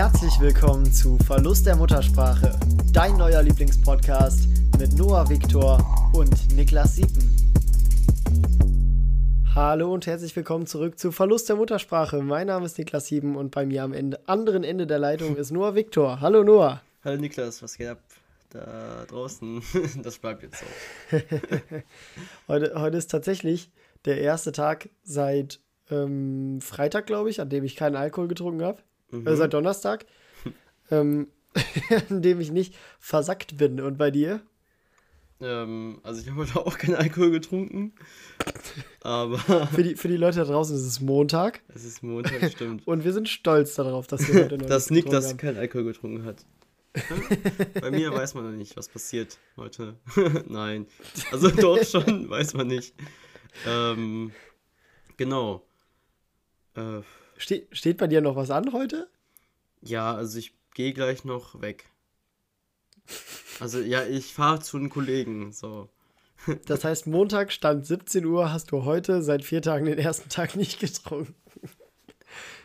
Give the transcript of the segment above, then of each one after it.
Herzlich willkommen zu Verlust der Muttersprache, dein neuer Lieblingspodcast mit Noah Viktor und Niklas Siepen. Hallo und herzlich willkommen zurück zu Verlust der Muttersprache. Mein Name ist Niklas Sieben und bei mir am Ende, anderen Ende der Leitung ist Noah Viktor. Hallo Noah. Hallo Niklas, was geht ab da draußen? Das bleibt jetzt so. heute, heute ist tatsächlich der erste Tag seit ähm, Freitag, glaube ich, an dem ich keinen Alkohol getrunken habe. Mhm. Äh, seit Donnerstag. ähm, an dem ich nicht versackt bin. Und bei dir? Ähm, also ich habe heute auch keinen Alkohol getrunken. Aber. für, die, für die Leute da draußen ist es Montag. Es ist Montag, stimmt. Und wir sind stolz darauf, dass wir heute noch Dass Nick das keinen Alkohol getrunken hat. Bei mir weiß man noch nicht, was passiert heute. Nein. Also doch schon, weiß man nicht. Ähm, genau. Äh, Ste steht bei dir noch was an heute? Ja, also ich gehe gleich noch weg. Also ja, ich fahre zu einem Kollegen, so. Das heißt, Montag stand 17 Uhr, hast du heute seit vier Tagen den ersten Tag nicht getrunken.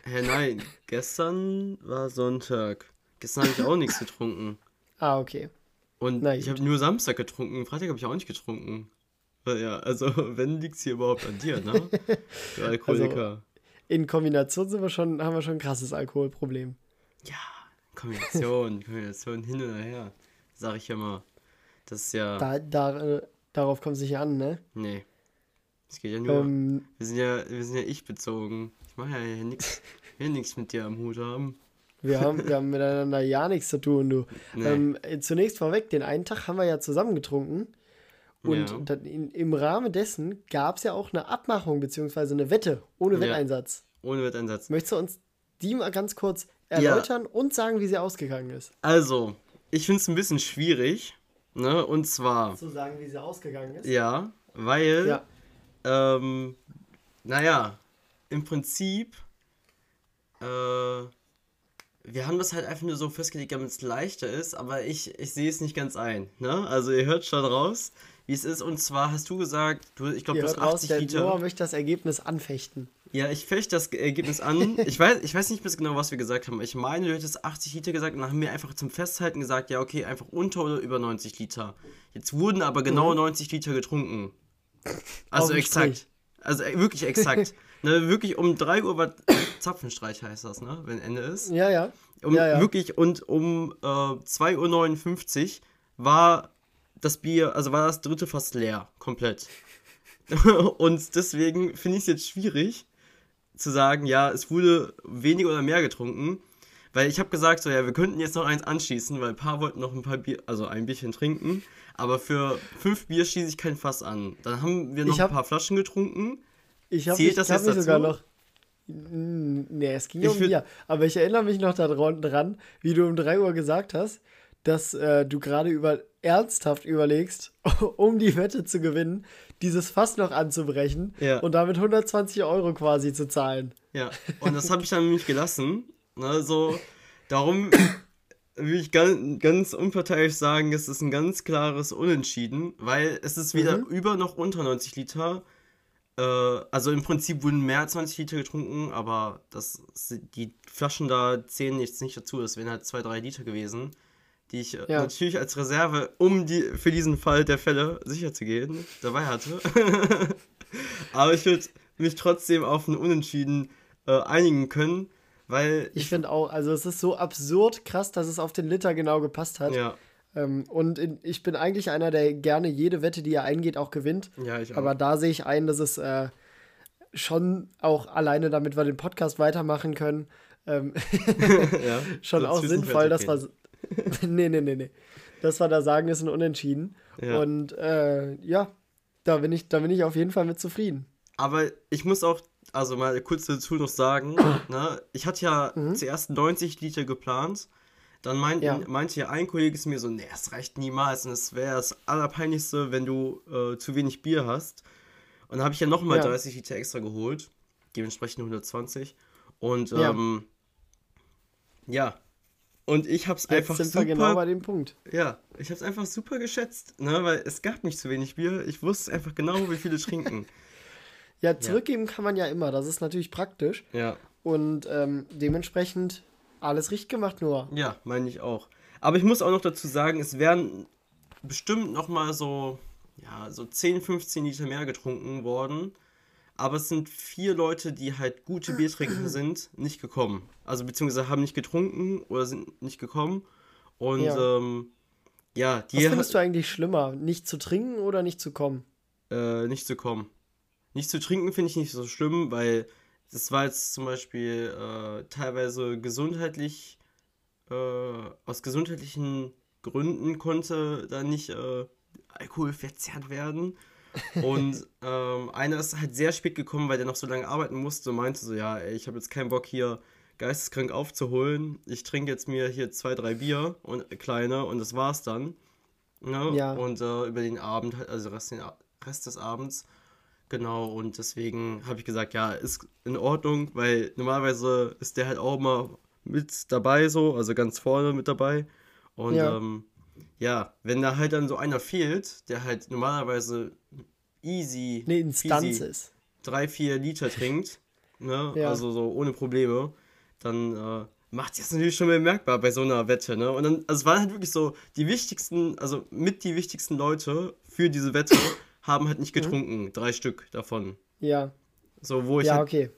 Hä, nein, gestern war Sonntag. Gestern habe ich auch nichts getrunken. Ah, okay. Und Na, ich habe nur Samstag getrunken, Freitag habe ich auch nicht getrunken. Ja, also wenn liegt es hier überhaupt an dir, ne? Du Alkoholiker. Also, in Kombination sind wir schon, haben wir schon ein krasses Alkoholproblem. Ja, Kombination, Kombination hin und her. Sag ich immer. Das ist ja. Da, da, äh, darauf kommt es nicht an, ne? Nee. Es geht ja nur. Ähm, wir sind ja, wir sind ja ich bezogen. Ich mache ja hier nichts hier nichts mit dir am Hut haben. Wir haben, wir haben miteinander ja nichts zu tun, du. Nee. Ähm, zunächst vorweg, den einen Tag haben wir ja zusammen getrunken. Und ja. in, im Rahmen dessen gab es ja auch eine Abmachung bzw. eine Wette ohne Wetteinsatz. Ja, ohne Wetteinsatz. Möchtest du uns die mal ganz kurz erläutern ja. und sagen, wie sie ausgegangen ist? Also, ich finde es ein bisschen schwierig. Ne? Und zwar. Zu sagen, wie sie ausgegangen ist? Ja, weil. Ja. Ähm, naja, im Prinzip. Äh, wir haben das halt einfach nur so festgelegt, damit es leichter ist, aber ich, ich sehe es nicht ganz ein. Ne? Also ihr hört schon raus, wie es ist. Und zwar hast du gesagt, du, ich glaube, du hast 80 raus, Liter. Noah möchte das Ergebnis anfechten. Ja, ich fechte das Ergebnis an. ich, weiß, ich weiß nicht bis genau, was wir gesagt haben. Ich meine, du hättest 80 Liter gesagt und dann haben wir einfach zum Festhalten gesagt, ja, okay, einfach unter oder über 90 Liter. Jetzt wurden aber genau mhm. 90 Liter getrunken. Also exakt. Also äh, wirklich exakt. ne, wirklich um 3 Uhr war Zapfenstreich heißt das, ne? Wenn Ende ist. Ja, ja. Um, ja, ja. Wirklich, und um äh, 2.59 Uhr war das Bier, also war das dritte fast leer, komplett. und deswegen finde ich es jetzt schwierig zu sagen, ja, es wurde weniger oder mehr getrunken. Weil ich habe gesagt, so ja, wir könnten jetzt noch eins anschießen, weil ein paar wollten noch ein paar Bier, also ein Bierchen trinken. Aber für fünf Bier schieße ich kein Fass an. Dann haben wir noch hab, ein paar Flaschen getrunken. Ich habe das hab jetzt dazu? sogar noch. Nee, es ging ich um Bier. Aber ich erinnere mich noch daran, wie du um 3 Uhr gesagt hast, dass äh, du gerade über, ernsthaft überlegst, um die Wette zu gewinnen, dieses Fass noch anzubrechen ja. und damit 120 Euro quasi zu zahlen. Ja, und das habe ich dann nämlich gelassen. Also, darum will ich ganz, ganz unparteiisch sagen, es ist ein ganz klares Unentschieden, weil es ist weder mhm. über noch unter 90 Liter. Äh, also im Prinzip wurden mehr als 20 Liter getrunken, aber das, die Flaschen da zählen jetzt nicht dazu. Das wären halt 2, 3 Liter gewesen die ich äh, ja. natürlich als Reserve, um die für diesen Fall der Fälle sicher zu gehen, dabei hatte. Aber ich würde mich trotzdem auf einen Unentschieden äh, einigen können, weil. Ich, ich finde auch, also es ist so absurd krass, dass es auf den Liter genau gepasst hat. Ja. Ähm, und in, ich bin eigentlich einer, der gerne jede Wette, die er eingeht, auch gewinnt. Ja, ich auch. Aber da sehe ich ein, dass es äh, schon auch alleine, damit wir den Podcast weitermachen können, ähm, ja, schon auch sinnvoll, dass wir, nee, nee, nee, nee. Das war da sagen, ist ein Unentschieden. Ja. Und äh, ja, da bin, ich, da bin ich auf jeden Fall mit zufrieden. Aber ich muss auch, also mal kurz dazu noch sagen, ne, ich hatte ja mhm. zuerst 90 Liter geplant. Dann meint, ja. meinte ja ein Kollege zu mir so, nee, es reicht niemals und es wäre das Allerpeinlichste, wenn du äh, zu wenig Bier hast. Und dann habe ich ja nochmal ja. 30 Liter extra geholt, dementsprechend 120. Und ähm, ja, ja und ich habe es einfach sind super. Wir genau bei dem Punkt. Ja, ich habe es einfach super geschätzt, ne, weil es gab nicht zu wenig Bier. Ich wusste einfach genau, wie viele trinken. ja, zurückgeben ja. kann man ja immer. Das ist natürlich praktisch. Ja. Und ähm, dementsprechend alles richtig gemacht, nur. Ja, meine ich auch. Aber ich muss auch noch dazu sagen, es werden bestimmt noch mal so, ja, so 10, 15 Liter mehr getrunken worden. Aber es sind vier Leute, die halt gute Biertrinker sind, nicht gekommen. Also beziehungsweise haben nicht getrunken oder sind nicht gekommen. Und ja, ähm, ja die. Was findest du eigentlich schlimmer? Nicht zu trinken oder nicht zu kommen? Äh, nicht zu kommen. Nicht zu trinken finde ich nicht so schlimm, weil das war jetzt zum Beispiel äh, teilweise gesundheitlich, äh, aus gesundheitlichen Gründen konnte da nicht äh, Alkohol verzehrt werden. Und ähm, einer ist halt sehr spät gekommen, weil der noch so lange arbeiten musste und meinte so, ja, ey, ich habe jetzt keinen Bock hier geisteskrank aufzuholen. Ich trinke jetzt mir hier zwei, drei Bier und äh, kleine und das war's dann. Ne? Ja. Und äh, über den Abend, also Rest, den Rest des Abends, genau, und deswegen habe ich gesagt, ja, ist in Ordnung, weil normalerweise ist der halt auch immer mit dabei so, also ganz vorne mit dabei. Und ja. ähm, ja, wenn da halt dann so einer fehlt, der halt normalerweise easy, eine Instanz easy ist, drei, vier Liter trinkt, ne, ja. also so ohne Probleme, dann äh, macht das natürlich schon bemerkbar bei so einer Wette, ne? Und dann, also es waren halt wirklich so, die wichtigsten, also mit die wichtigsten Leute für diese Wette haben halt nicht mhm. getrunken, mhm. drei Stück davon. Ja. So, wo ich ja, halt okay.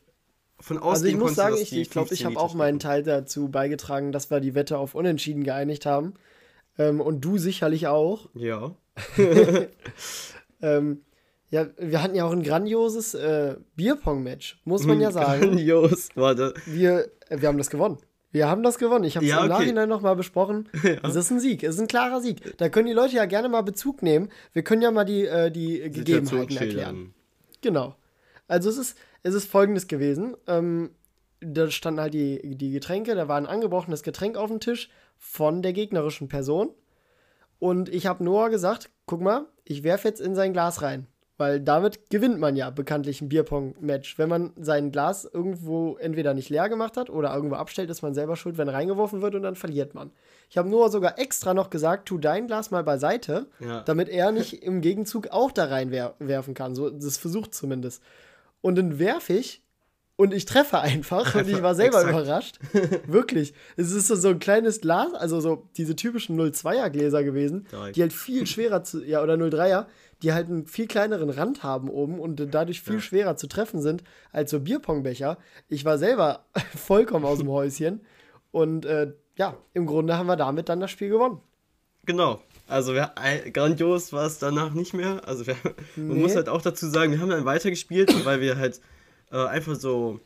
von außen. Also ich muss sagen, ich glaube, ich, glaub, ich habe auch meinen Teil dazu beigetragen, dass wir die Wette auf Unentschieden geeinigt haben. Ähm, und du sicherlich auch. Ja. ähm, ja, wir hatten ja auch ein grandioses äh, Bierpong-Match, muss man ja sagen. Grandios, warte. Wir, äh, wir haben das gewonnen. Wir haben das gewonnen. Ich habe es ja, im okay. Nachhinein nochmal besprochen. Ja. Es ist ein Sieg. Es ist ein klarer Sieg. Da können die Leute ja gerne mal Bezug nehmen. Wir können ja mal die, äh, die Gegebenheiten erklären. Genau. Also es ist, es ist folgendes gewesen. Ähm, da standen halt die, die Getränke, da war ein angebrochenes Getränk auf dem Tisch von der gegnerischen Person. Und ich habe Noah gesagt, guck mal, ich werfe jetzt in sein Glas rein. Weil damit gewinnt man ja bekanntlich ein Bierpong-Match. Wenn man sein Glas irgendwo entweder nicht leer gemacht hat oder irgendwo abstellt, ist man selber schuld, wenn reingeworfen wird und dann verliert man. Ich habe Noah sogar extra noch gesagt, tu dein Glas mal beiseite, ja. damit er nicht im Gegenzug auch da reinwerfen kann. So, das versucht zumindest. Und dann werfe ich und ich treffe einfach und ich war selber überrascht. Wirklich. Es ist so, so ein kleines Glas, also so diese typischen 02er Gläser gewesen, Direkt. die halt viel schwerer zu, ja, oder 03er, die halt einen viel kleineren Rand haben oben und dadurch viel ja. schwerer zu treffen sind als so Bierpongbecher. Ich war selber vollkommen aus dem Häuschen und äh, ja, im Grunde haben wir damit dann das Spiel gewonnen. Genau. Also wir, grandios war es danach nicht mehr. Also wir, man nee. muss halt auch dazu sagen, wir haben dann weitergespielt, weil wir halt äh, einfach so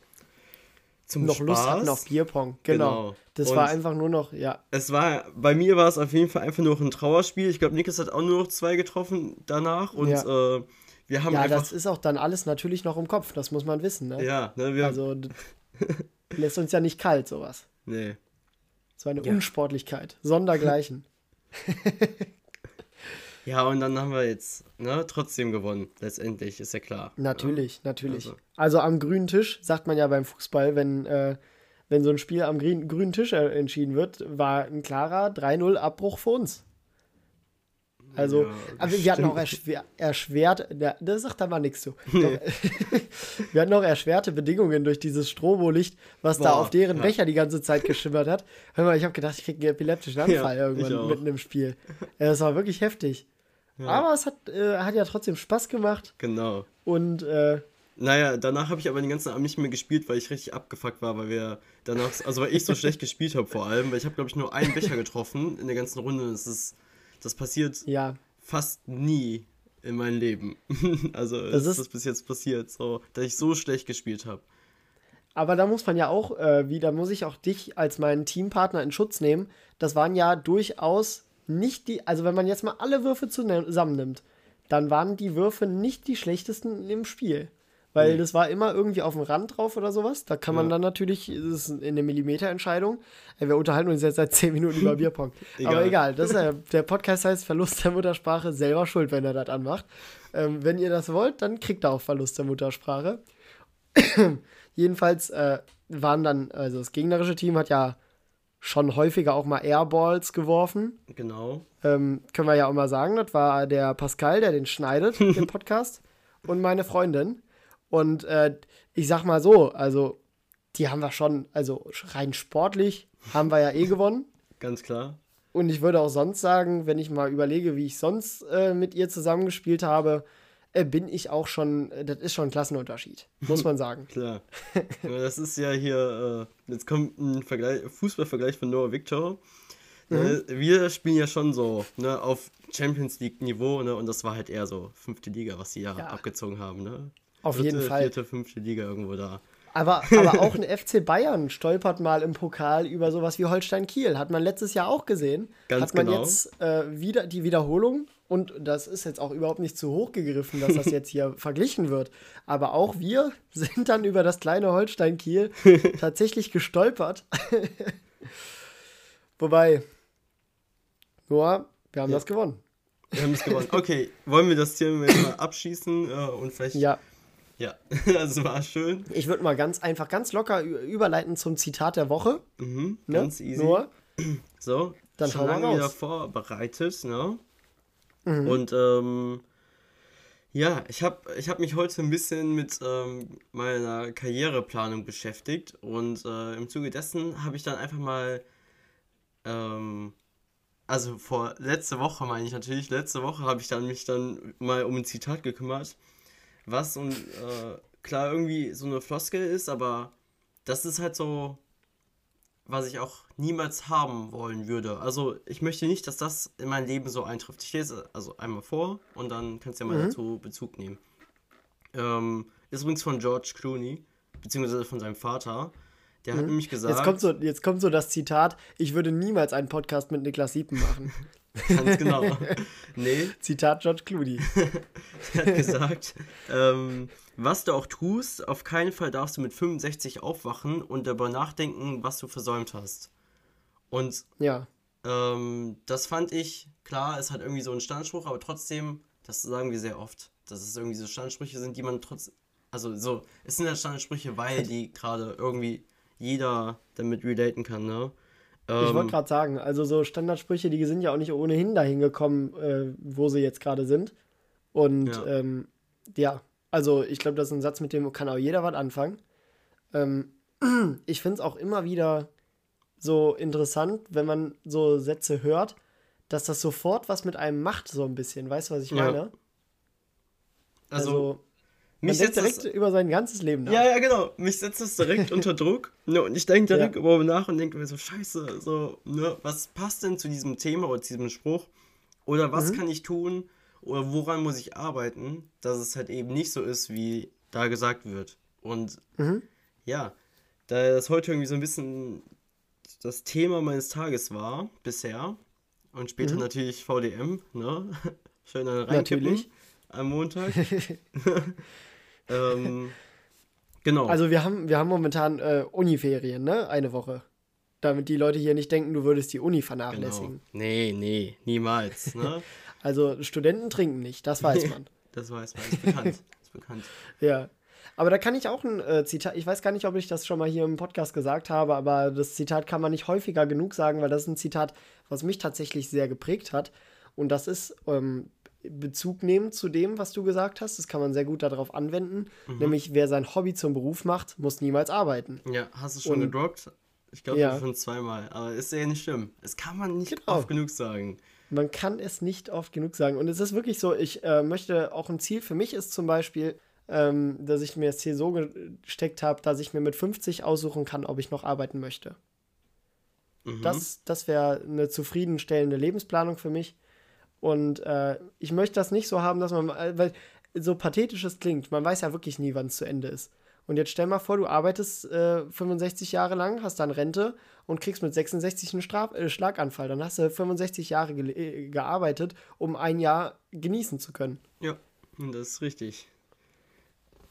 zum noch Spaß. Lust hatten auf Bierpong. Genau. genau. Das und war einfach nur noch, ja. Es war, bei mir war es auf jeden Fall einfach nur ein Trauerspiel. Ich glaube, Niklas hat auch nur noch zwei getroffen danach und ja. äh, wir haben ja, einfach. das ist auch dann alles natürlich noch im Kopf, das muss man wissen, ne? Ja, ne, wir Also, lässt uns ja nicht kalt, sowas. Nee. So eine ja. Unsportlichkeit. Sondergleichen. Ja, und dann haben wir jetzt ne, trotzdem gewonnen, letztendlich, ist ja klar. Natürlich, ja. natürlich. Also. also. am grünen Tisch, sagt man ja beim Fußball, wenn, äh, wenn so ein Spiel am grün, grünen Tisch äh, entschieden wird, war ein klarer 3-0 Abbruch für uns. Also, ja, aber wir hatten auch erschwer, erschwert, das sagt da mal nichts zu. Nee. wir hatten auch erschwerte Bedingungen durch dieses Strobolicht, was Boah, da auf deren ja. Becher die ganze Zeit geschimmert hat. Hör mal, ich habe gedacht, ich kriege einen epileptischen Anfall ja, irgendwann mitten im Spiel. Das war wirklich heftig. Ja. Aber es hat, äh, hat ja trotzdem Spaß gemacht. Genau. Und äh, naja, danach habe ich aber den ganzen Abend nicht mehr gespielt, weil ich richtig abgefuckt war, weil wir danach, also weil ich so schlecht gespielt habe vor allem, weil ich habe glaube ich nur einen Becher getroffen in der ganzen Runde. Das ist, das passiert ja. fast nie in meinem Leben. also das ist das bis jetzt passiert, so, dass ich so schlecht gespielt habe. Aber da muss man ja auch äh, wieder, muss ich auch dich als meinen Teampartner in Schutz nehmen. Das waren ja durchaus nicht die, also wenn man jetzt mal alle Würfe zusammennimmt, dann waren die Würfe nicht die schlechtesten im Spiel. Weil nee. das war immer irgendwie auf dem Rand drauf oder sowas. Da kann man ja. dann natürlich, das ist eine Millimeterentscheidung. Wir unterhalten uns jetzt seit 10 Minuten über Bierpong. egal. Aber egal, das ist, der Podcast heißt Verlust der Muttersprache, selber schuld, wenn er das anmacht. Ähm, wenn ihr das wollt, dann kriegt er auch Verlust der Muttersprache. Jedenfalls äh, waren dann, also das gegnerische Team hat ja schon häufiger auch mal Airballs geworfen. Genau. Ähm, können wir ja auch mal sagen, das war der Pascal, der den schneidet, den Podcast, und meine Freundin. Und äh, ich sag mal so, also die haben wir schon, also rein sportlich haben wir ja eh gewonnen. Ganz klar. Und ich würde auch sonst sagen, wenn ich mal überlege, wie ich sonst äh, mit ihr zusammengespielt habe, bin ich auch schon, äh, das ist schon ein Klassenunterschied, muss man sagen. Klar. das ist ja hier, äh, jetzt kommt ein Vergleich, Fußballvergleich von Noah Victor. Ne, mhm. Wir spielen ja schon so ne, auf Champions League-Niveau ne, und das war halt eher so fünfte Liga, was sie ja, ja. abgezogen haben. Ne? Auf Dritte, jeden Fall. Vierte, fünfte Liga irgendwo da. Aber, aber auch ein FC Bayern stolpert mal im Pokal über sowas wie Holstein Kiel. Hat man letztes Jahr auch gesehen. Ganz Hat man genau. jetzt äh, wieder die Wiederholung und das ist jetzt auch überhaupt nicht zu hoch gegriffen, dass das jetzt hier verglichen wird. Aber auch wir sind dann über das kleine Holstein Kiel tatsächlich gestolpert. Wobei, Noah, wir haben ja. das gewonnen. Wir haben es gewonnen. Okay, wollen wir das Thema jetzt mal abschießen äh, und vielleicht ja. Ja, das war schön. Ich würde mal ganz einfach, ganz locker überleiten zum Zitat der Woche. Mhm, ne? ganz easy. Nur. So, dann schon lange wieder vorbereitet, ne? Mhm. Und ähm, ja, ich habe ich hab mich heute ein bisschen mit ähm, meiner Karriereplanung beschäftigt und äh, im Zuge dessen habe ich dann einfach mal, ähm, also vor letzte Woche meine ich natürlich, letzte Woche habe ich dann mich dann mal um ein Zitat gekümmert was und äh, klar irgendwie so eine Floskel ist, aber das ist halt so, was ich auch niemals haben wollen würde. Also ich möchte nicht, dass das in mein Leben so eintrifft. Ich lese also einmal vor und dann kannst du ja mal mhm. dazu Bezug nehmen. Ähm, ist übrigens von George Clooney, beziehungsweise von seinem Vater. Der mhm. hat nämlich gesagt. Jetzt kommt, so, jetzt kommt so das Zitat: Ich würde niemals einen Podcast mit Niklas Siepen machen. Ganz genau. nee. Zitat George Clooney. er hat gesagt, ähm, was du auch tust, auf keinen Fall darfst du mit 65 aufwachen und darüber nachdenken, was du versäumt hast. Und ja. Ähm, das fand ich, klar, es hat irgendwie so einen Standspruch, aber trotzdem, das sagen wir sehr oft, dass es irgendwie so Standsprüche sind, die man trotzdem, also so, es sind ja Standsprüche, weil die gerade irgendwie jeder damit relaten kann, ne? Ähm, ich wollte gerade sagen, also so Standardsprüche, die sind ja auch nicht ohnehin dahin gekommen, äh, wo sie jetzt gerade sind. Und ja, ähm, ja also ich glaube, das ist ein Satz, mit dem kann auch jeder was anfangen. Ähm, ich finde es auch immer wieder so interessant, wenn man so Sätze hört, dass das sofort was mit einem macht, so ein bisschen. Weißt du, was ich meine? Ja. Also, also mich denkt direkt das, über sein ganzes Leben nach. Ja, ja, genau. Mich setzt das direkt unter Druck. Ne, und ich denke direkt ja. über nach und denke mir so, scheiße, so, ne, was passt denn zu diesem Thema oder zu diesem Spruch? Oder was mhm. kann ich tun? Oder woran muss ich arbeiten, dass es halt eben nicht so ist, wie da gesagt wird. Und mhm. ja, da das heute irgendwie so ein bisschen das Thema meines Tages war, bisher, und später mhm. natürlich VDM, ne? Schön dann reinkippen natürlich. am Montag. Ähm, genau. Also wir haben, wir haben momentan äh, Uniferien, ne? Eine Woche. Damit die Leute hier nicht denken, du würdest die Uni vernachlässigen. Genau. Nee, nee, niemals. Ne? also Studenten trinken nicht, das weiß man. das weiß man, ist bekannt. ist bekannt. Ja. Aber da kann ich auch ein äh, Zitat, ich weiß gar nicht, ob ich das schon mal hier im Podcast gesagt habe, aber das Zitat kann man nicht häufiger genug sagen, weil das ist ein Zitat, was mich tatsächlich sehr geprägt hat. Und das ist, ähm, Bezug nehmen zu dem, was du gesagt hast. Das kann man sehr gut darauf anwenden. Mhm. Nämlich, wer sein Hobby zum Beruf macht, muss niemals arbeiten. Ja, hast du schon Und, gedroppt? Ich glaube ja. schon zweimal. Aber ist ja nicht schlimm. Es kann man nicht genau. oft genug sagen. Man kann es nicht oft genug sagen. Und es ist wirklich so, ich äh, möchte auch ein Ziel für mich ist zum Beispiel, ähm, dass ich mir das Ziel so gesteckt habe, dass ich mir mit 50 aussuchen kann, ob ich noch arbeiten möchte. Mhm. Das, das wäre eine zufriedenstellende Lebensplanung für mich. Und äh, ich möchte das nicht so haben, dass man, äh, weil so pathetisch es klingt, man weiß ja wirklich nie, wann es zu Ende ist. Und jetzt stell mal vor, du arbeitest äh, 65 Jahre lang, hast dann Rente und kriegst mit 66 einen Straf äh, Schlaganfall. Dann hast du 65 Jahre ge äh, gearbeitet, um ein Jahr genießen zu können. Ja, das ist richtig.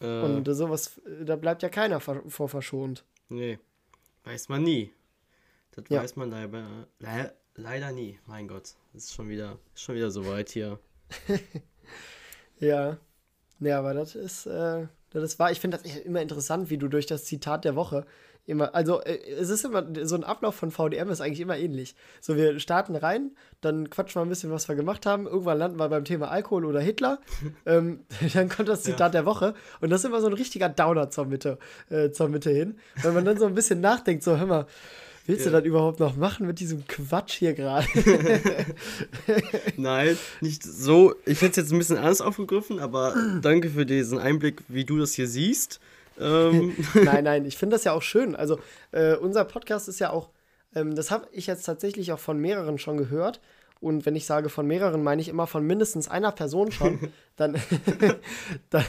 Äh, und sowas, da bleibt ja keiner vor verschont. Nee, weiß man nie. Das ja. weiß man leider, Leider nie, mein Gott. Es ist schon wieder, schon wieder so weit hier. ja. Ja, aber das ist, äh, Das war, ich finde das immer interessant, wie du durch das Zitat der Woche immer, also äh, es ist immer, so ein Ablauf von VDM ist eigentlich immer ähnlich. So, wir starten rein, dann quatschen wir ein bisschen, was wir gemacht haben, irgendwann landen wir beim Thema Alkohol oder Hitler, ähm, dann kommt das Zitat ja. der Woche und das ist immer so ein richtiger Downer zur Mitte, äh, zur Mitte hin, wenn man dann so ein bisschen nachdenkt, so, hör mal, Willst ja. du das überhaupt noch machen mit diesem Quatsch hier gerade? Nein, nicht so. Ich hätte es jetzt ein bisschen anders aufgegriffen, aber danke für diesen Einblick, wie du das hier siehst. Ähm. nein, nein, ich finde das ja auch schön. Also, äh, unser Podcast ist ja auch, ähm, das habe ich jetzt tatsächlich auch von mehreren schon gehört. Und wenn ich sage von mehreren, meine ich immer von mindestens einer Person schon. dann, dann,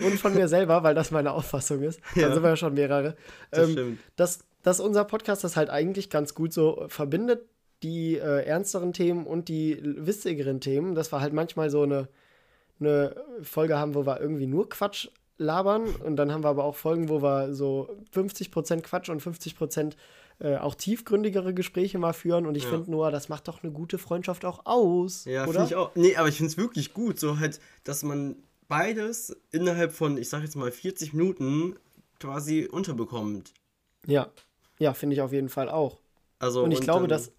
und von mir selber, weil das meine Auffassung ist. Dann ja. sind wir ja schon mehrere. Das ähm, dass, dass unser Podcast das halt eigentlich ganz gut so verbindet, die äh, ernsteren Themen und die witzigeren Themen. Dass wir halt manchmal so eine, eine Folge haben, wo wir irgendwie nur Quatsch labern. Und dann haben wir aber auch Folgen, wo wir so 50% Quatsch und 50% äh, auch tiefgründigere Gespräche mal führen. Und ich ja. finde nur, das macht doch eine gute Freundschaft auch aus. Ja, finde ich auch. Nee, aber ich finde es wirklich gut, so halt, dass man beides innerhalb von, ich sag jetzt mal, 40 Minuten quasi unterbekommt. Ja, ja, finde ich auf jeden Fall auch. Also, und ich und glaube, das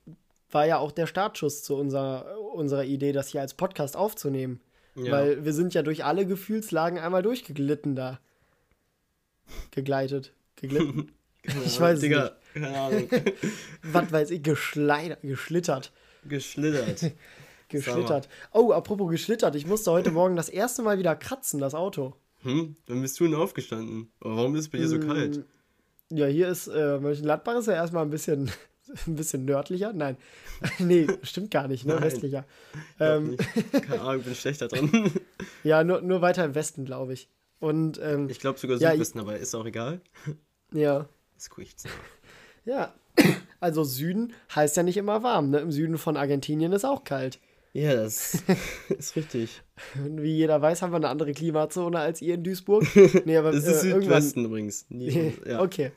war ja auch der Startschuss zu unserer, unserer Idee, das hier als Podcast aufzunehmen. Ja. Weil wir sind ja durch alle Gefühlslagen einmal durchgeglitten da. Gegleitet. Geglitten? ich weiß Digga, nicht. Keine Ahnung. Was weiß ich, geschleidert, geschlittert. Geschlittert. geschlittert. Oh, apropos geschlittert. Ich musste heute Morgen das erste Mal wieder kratzen, das Auto. Hm, dann bist du denn aufgestanden. Warum ist es bei dir so hm, kalt? Ja, hier ist äh, Mönchengladbach ist ja erstmal ein bisschen, ein bisschen nördlicher. Nein, nee, stimmt gar nicht, ne? Nein, westlicher. Ähm, Keine Ahnung, bin schlechter dran. ja, nur, nur weiter im Westen, glaube ich. Und, ähm, ich glaube sogar Südwesten, ja, aber ist auch egal. Ja. Gucke ich Ja, also Süden heißt ja nicht immer warm. Ne? Im Süden von Argentinien ist auch kalt. Ja, das ist richtig. Wie jeder weiß, haben wir eine andere Klimazone als ihr in Duisburg. Nee, aber, das ist äh, Südwesten übrigens. Nie, ja. Okay.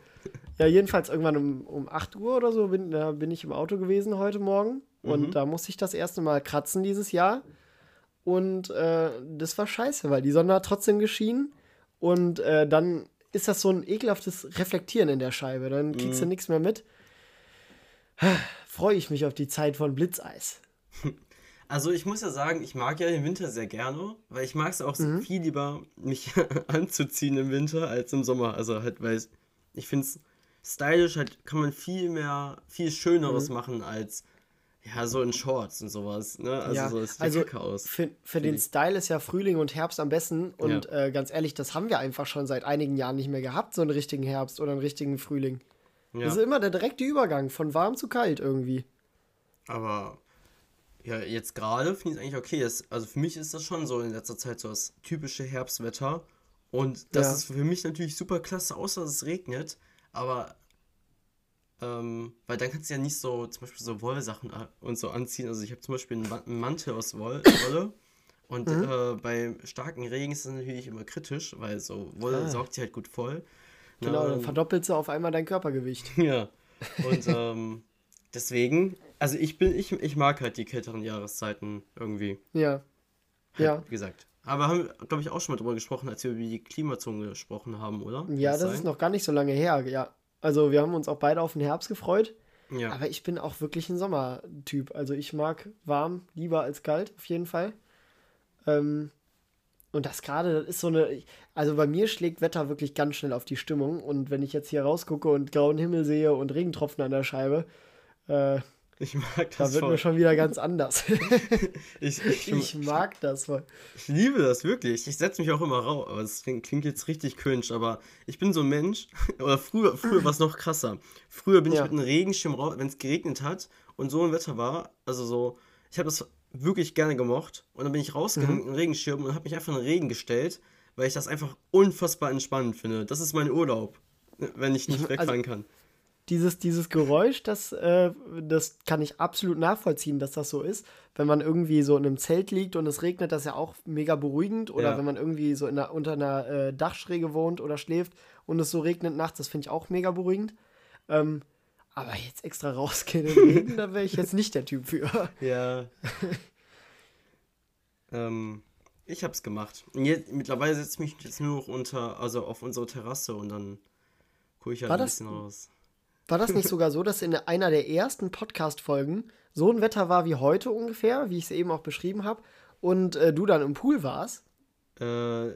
Ja, jedenfalls irgendwann um, um 8 Uhr oder so bin, da bin ich im Auto gewesen heute Morgen. Und mhm. da musste ich das erste Mal kratzen dieses Jahr. Und äh, das war scheiße, weil die Sonne hat trotzdem geschienen. Und äh, dann ist das so ein ekelhaftes Reflektieren in der Scheibe. Dann kriegst mhm. du nichts mehr mit. Freue ich mich auf die Zeit von Blitzeis. Also ich muss ja sagen, ich mag ja den Winter sehr gerne, weil ich mag es auch mhm. viel lieber, mich anzuziehen im Winter als im Sommer. Also halt, weil ich finde es stylisch, halt kann man viel mehr, viel Schöneres mhm. machen als ja, so in Shorts und sowas. Ne? Also ja, so ist also aus. Für, für den Style ist ja Frühling und Herbst am besten. Und ja. äh, ganz ehrlich, das haben wir einfach schon seit einigen Jahren nicht mehr gehabt, so einen richtigen Herbst oder einen richtigen Frühling. Ja. Das ist immer der direkte Übergang von warm zu kalt irgendwie. Aber ja, jetzt gerade finde ich es eigentlich okay. Das, also für mich ist das schon so in letzter Zeit so das typische Herbstwetter. Und das ist für mich natürlich super klasse, außer dass es regnet. Aber, ähm, weil dann kannst du ja nicht so zum Beispiel so Wollsachen äh, und so anziehen. Also ich habe zum Beispiel einen Mantel aus Woll, Wolle. Und mhm. äh, bei starken Regen ist das natürlich immer kritisch, weil so Wolle ah. saugt sich halt gut voll. Genau, Na, dann verdoppelst du auf einmal dein Körpergewicht. Ja. Und ähm, deswegen also ich bin, ich, ich mag halt die kälteren Jahreszeiten irgendwie. Ja. Halt, ja. Wie gesagt. Aber haben wir, glaube ich, auch schon mal drüber gesprochen, als wir über die Klimazone gesprochen haben, oder? Ja, das, das ist noch gar nicht so lange her, ja. Also wir haben uns auch beide auf den Herbst gefreut. Ja. Aber ich bin auch wirklich ein Sommertyp. Also ich mag warm lieber als kalt, auf jeden Fall. Ähm, und das gerade, das ist so eine. Also bei mir schlägt Wetter wirklich ganz schnell auf die Stimmung. Und wenn ich jetzt hier rausgucke und grauen Himmel sehe und Regentropfen an der Scheibe, äh, ich mag das. Da wird voll. mir schon wieder ganz anders. ich, ich, ich, mag das voll. Ich liebe das wirklich. Ich setze mich auch immer raus. Aber das klingt jetzt richtig cringe, aber ich bin so ein Mensch. Oder früher, früher war es noch krasser. Früher bin ja. ich mit einem Regenschirm raus, wenn es geregnet hat und so ein Wetter war. Also so, ich habe das wirklich gerne gemocht. Und dann bin ich rausgegangen mhm. mit einem Regenschirm und habe mich einfach in den Regen gestellt, weil ich das einfach unfassbar entspannend finde. Das ist mein Urlaub, wenn ich nicht also wegfahren also, kann dieses, dieses Geräusch, das, äh, das kann ich absolut nachvollziehen, dass das so ist. Wenn man irgendwie so in einem Zelt liegt und es regnet, das ist ja auch mega beruhigend. Oder ja. wenn man irgendwie so in einer, unter einer äh, Dachschräge wohnt oder schläft und es so regnet nachts, das finde ich auch mega beruhigend. Ähm, aber jetzt extra rausgehen im Regen, da wäre ich jetzt nicht der Typ für. Ja. ähm, Ich hab's gemacht. Und jetzt, mittlerweile setze ich mich jetzt nur noch unter, also auf unsere Terrasse und dann gucke ich halt war ein das, bisschen raus. War das nicht sogar so, dass in einer der ersten Podcast-Folgen so ein Wetter war wie heute ungefähr, wie ich es eben auch beschrieben habe, und äh, du dann im Pool warst? Äh,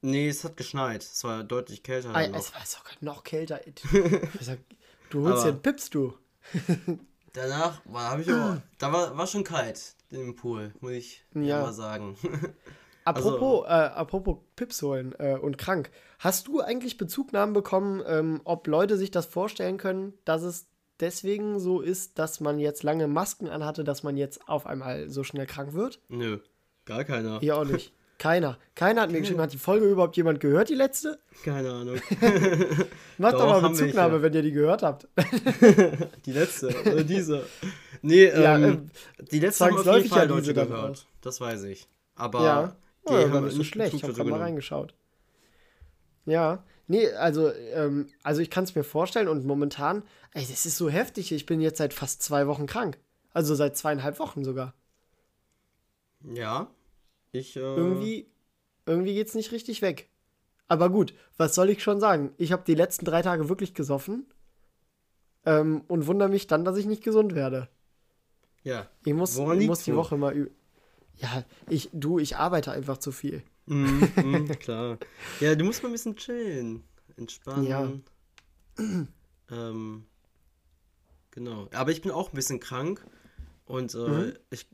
nee, es hat geschneit. Es war deutlich kälter. Ah, es war sogar noch kälter. du holst ja einen Pips, du. danach war, ich aber, da war, war schon kalt im Pool, muss ich ja. mal sagen. Apropos, also, äh, apropos Pips holen äh, und krank. Hast du eigentlich Bezugnahmen bekommen, ähm, ob Leute sich das vorstellen können, dass es deswegen so ist, dass man jetzt lange Masken anhatte, dass man jetzt auf einmal so schnell krank wird? Nö, gar keiner. Hier auch nicht. Keiner. Keiner hat mir geschrieben, hat die Folge überhaupt jemand gehört, die letzte? Keine Ahnung. Macht doch, doch mal Bezugnahme, wenn ihr die gehört habt. die letzte, oder diese. Nee, ja, ähm, ähm, die letzte haben auf jeden Fall ja Leute gehört. Das weiß ich. Aber ja. Die oh, haben nicht so schlecht. Ich habe gerade mal reingeschaut. Ja, nee, also, ähm, also ich kann es mir vorstellen und momentan, ey, das ist so heftig. Ich bin jetzt seit fast zwei Wochen krank. Also seit zweieinhalb Wochen sogar. Ja, ich, äh... Irgendwie, irgendwie geht's nicht richtig weg. Aber gut, was soll ich schon sagen? Ich habe die letzten drei Tage wirklich gesoffen ähm, und wundere mich dann, dass ich nicht gesund werde. Ja. Ich muss, ich muss die Woche mal. Ja, ich, du, ich arbeite einfach zu viel. Mm, mm, klar. Ja, du musst mal ein bisschen chillen. Entspannen. Ja. Ähm, genau. Aber ich bin auch ein bisschen krank. Und äh, mhm. ich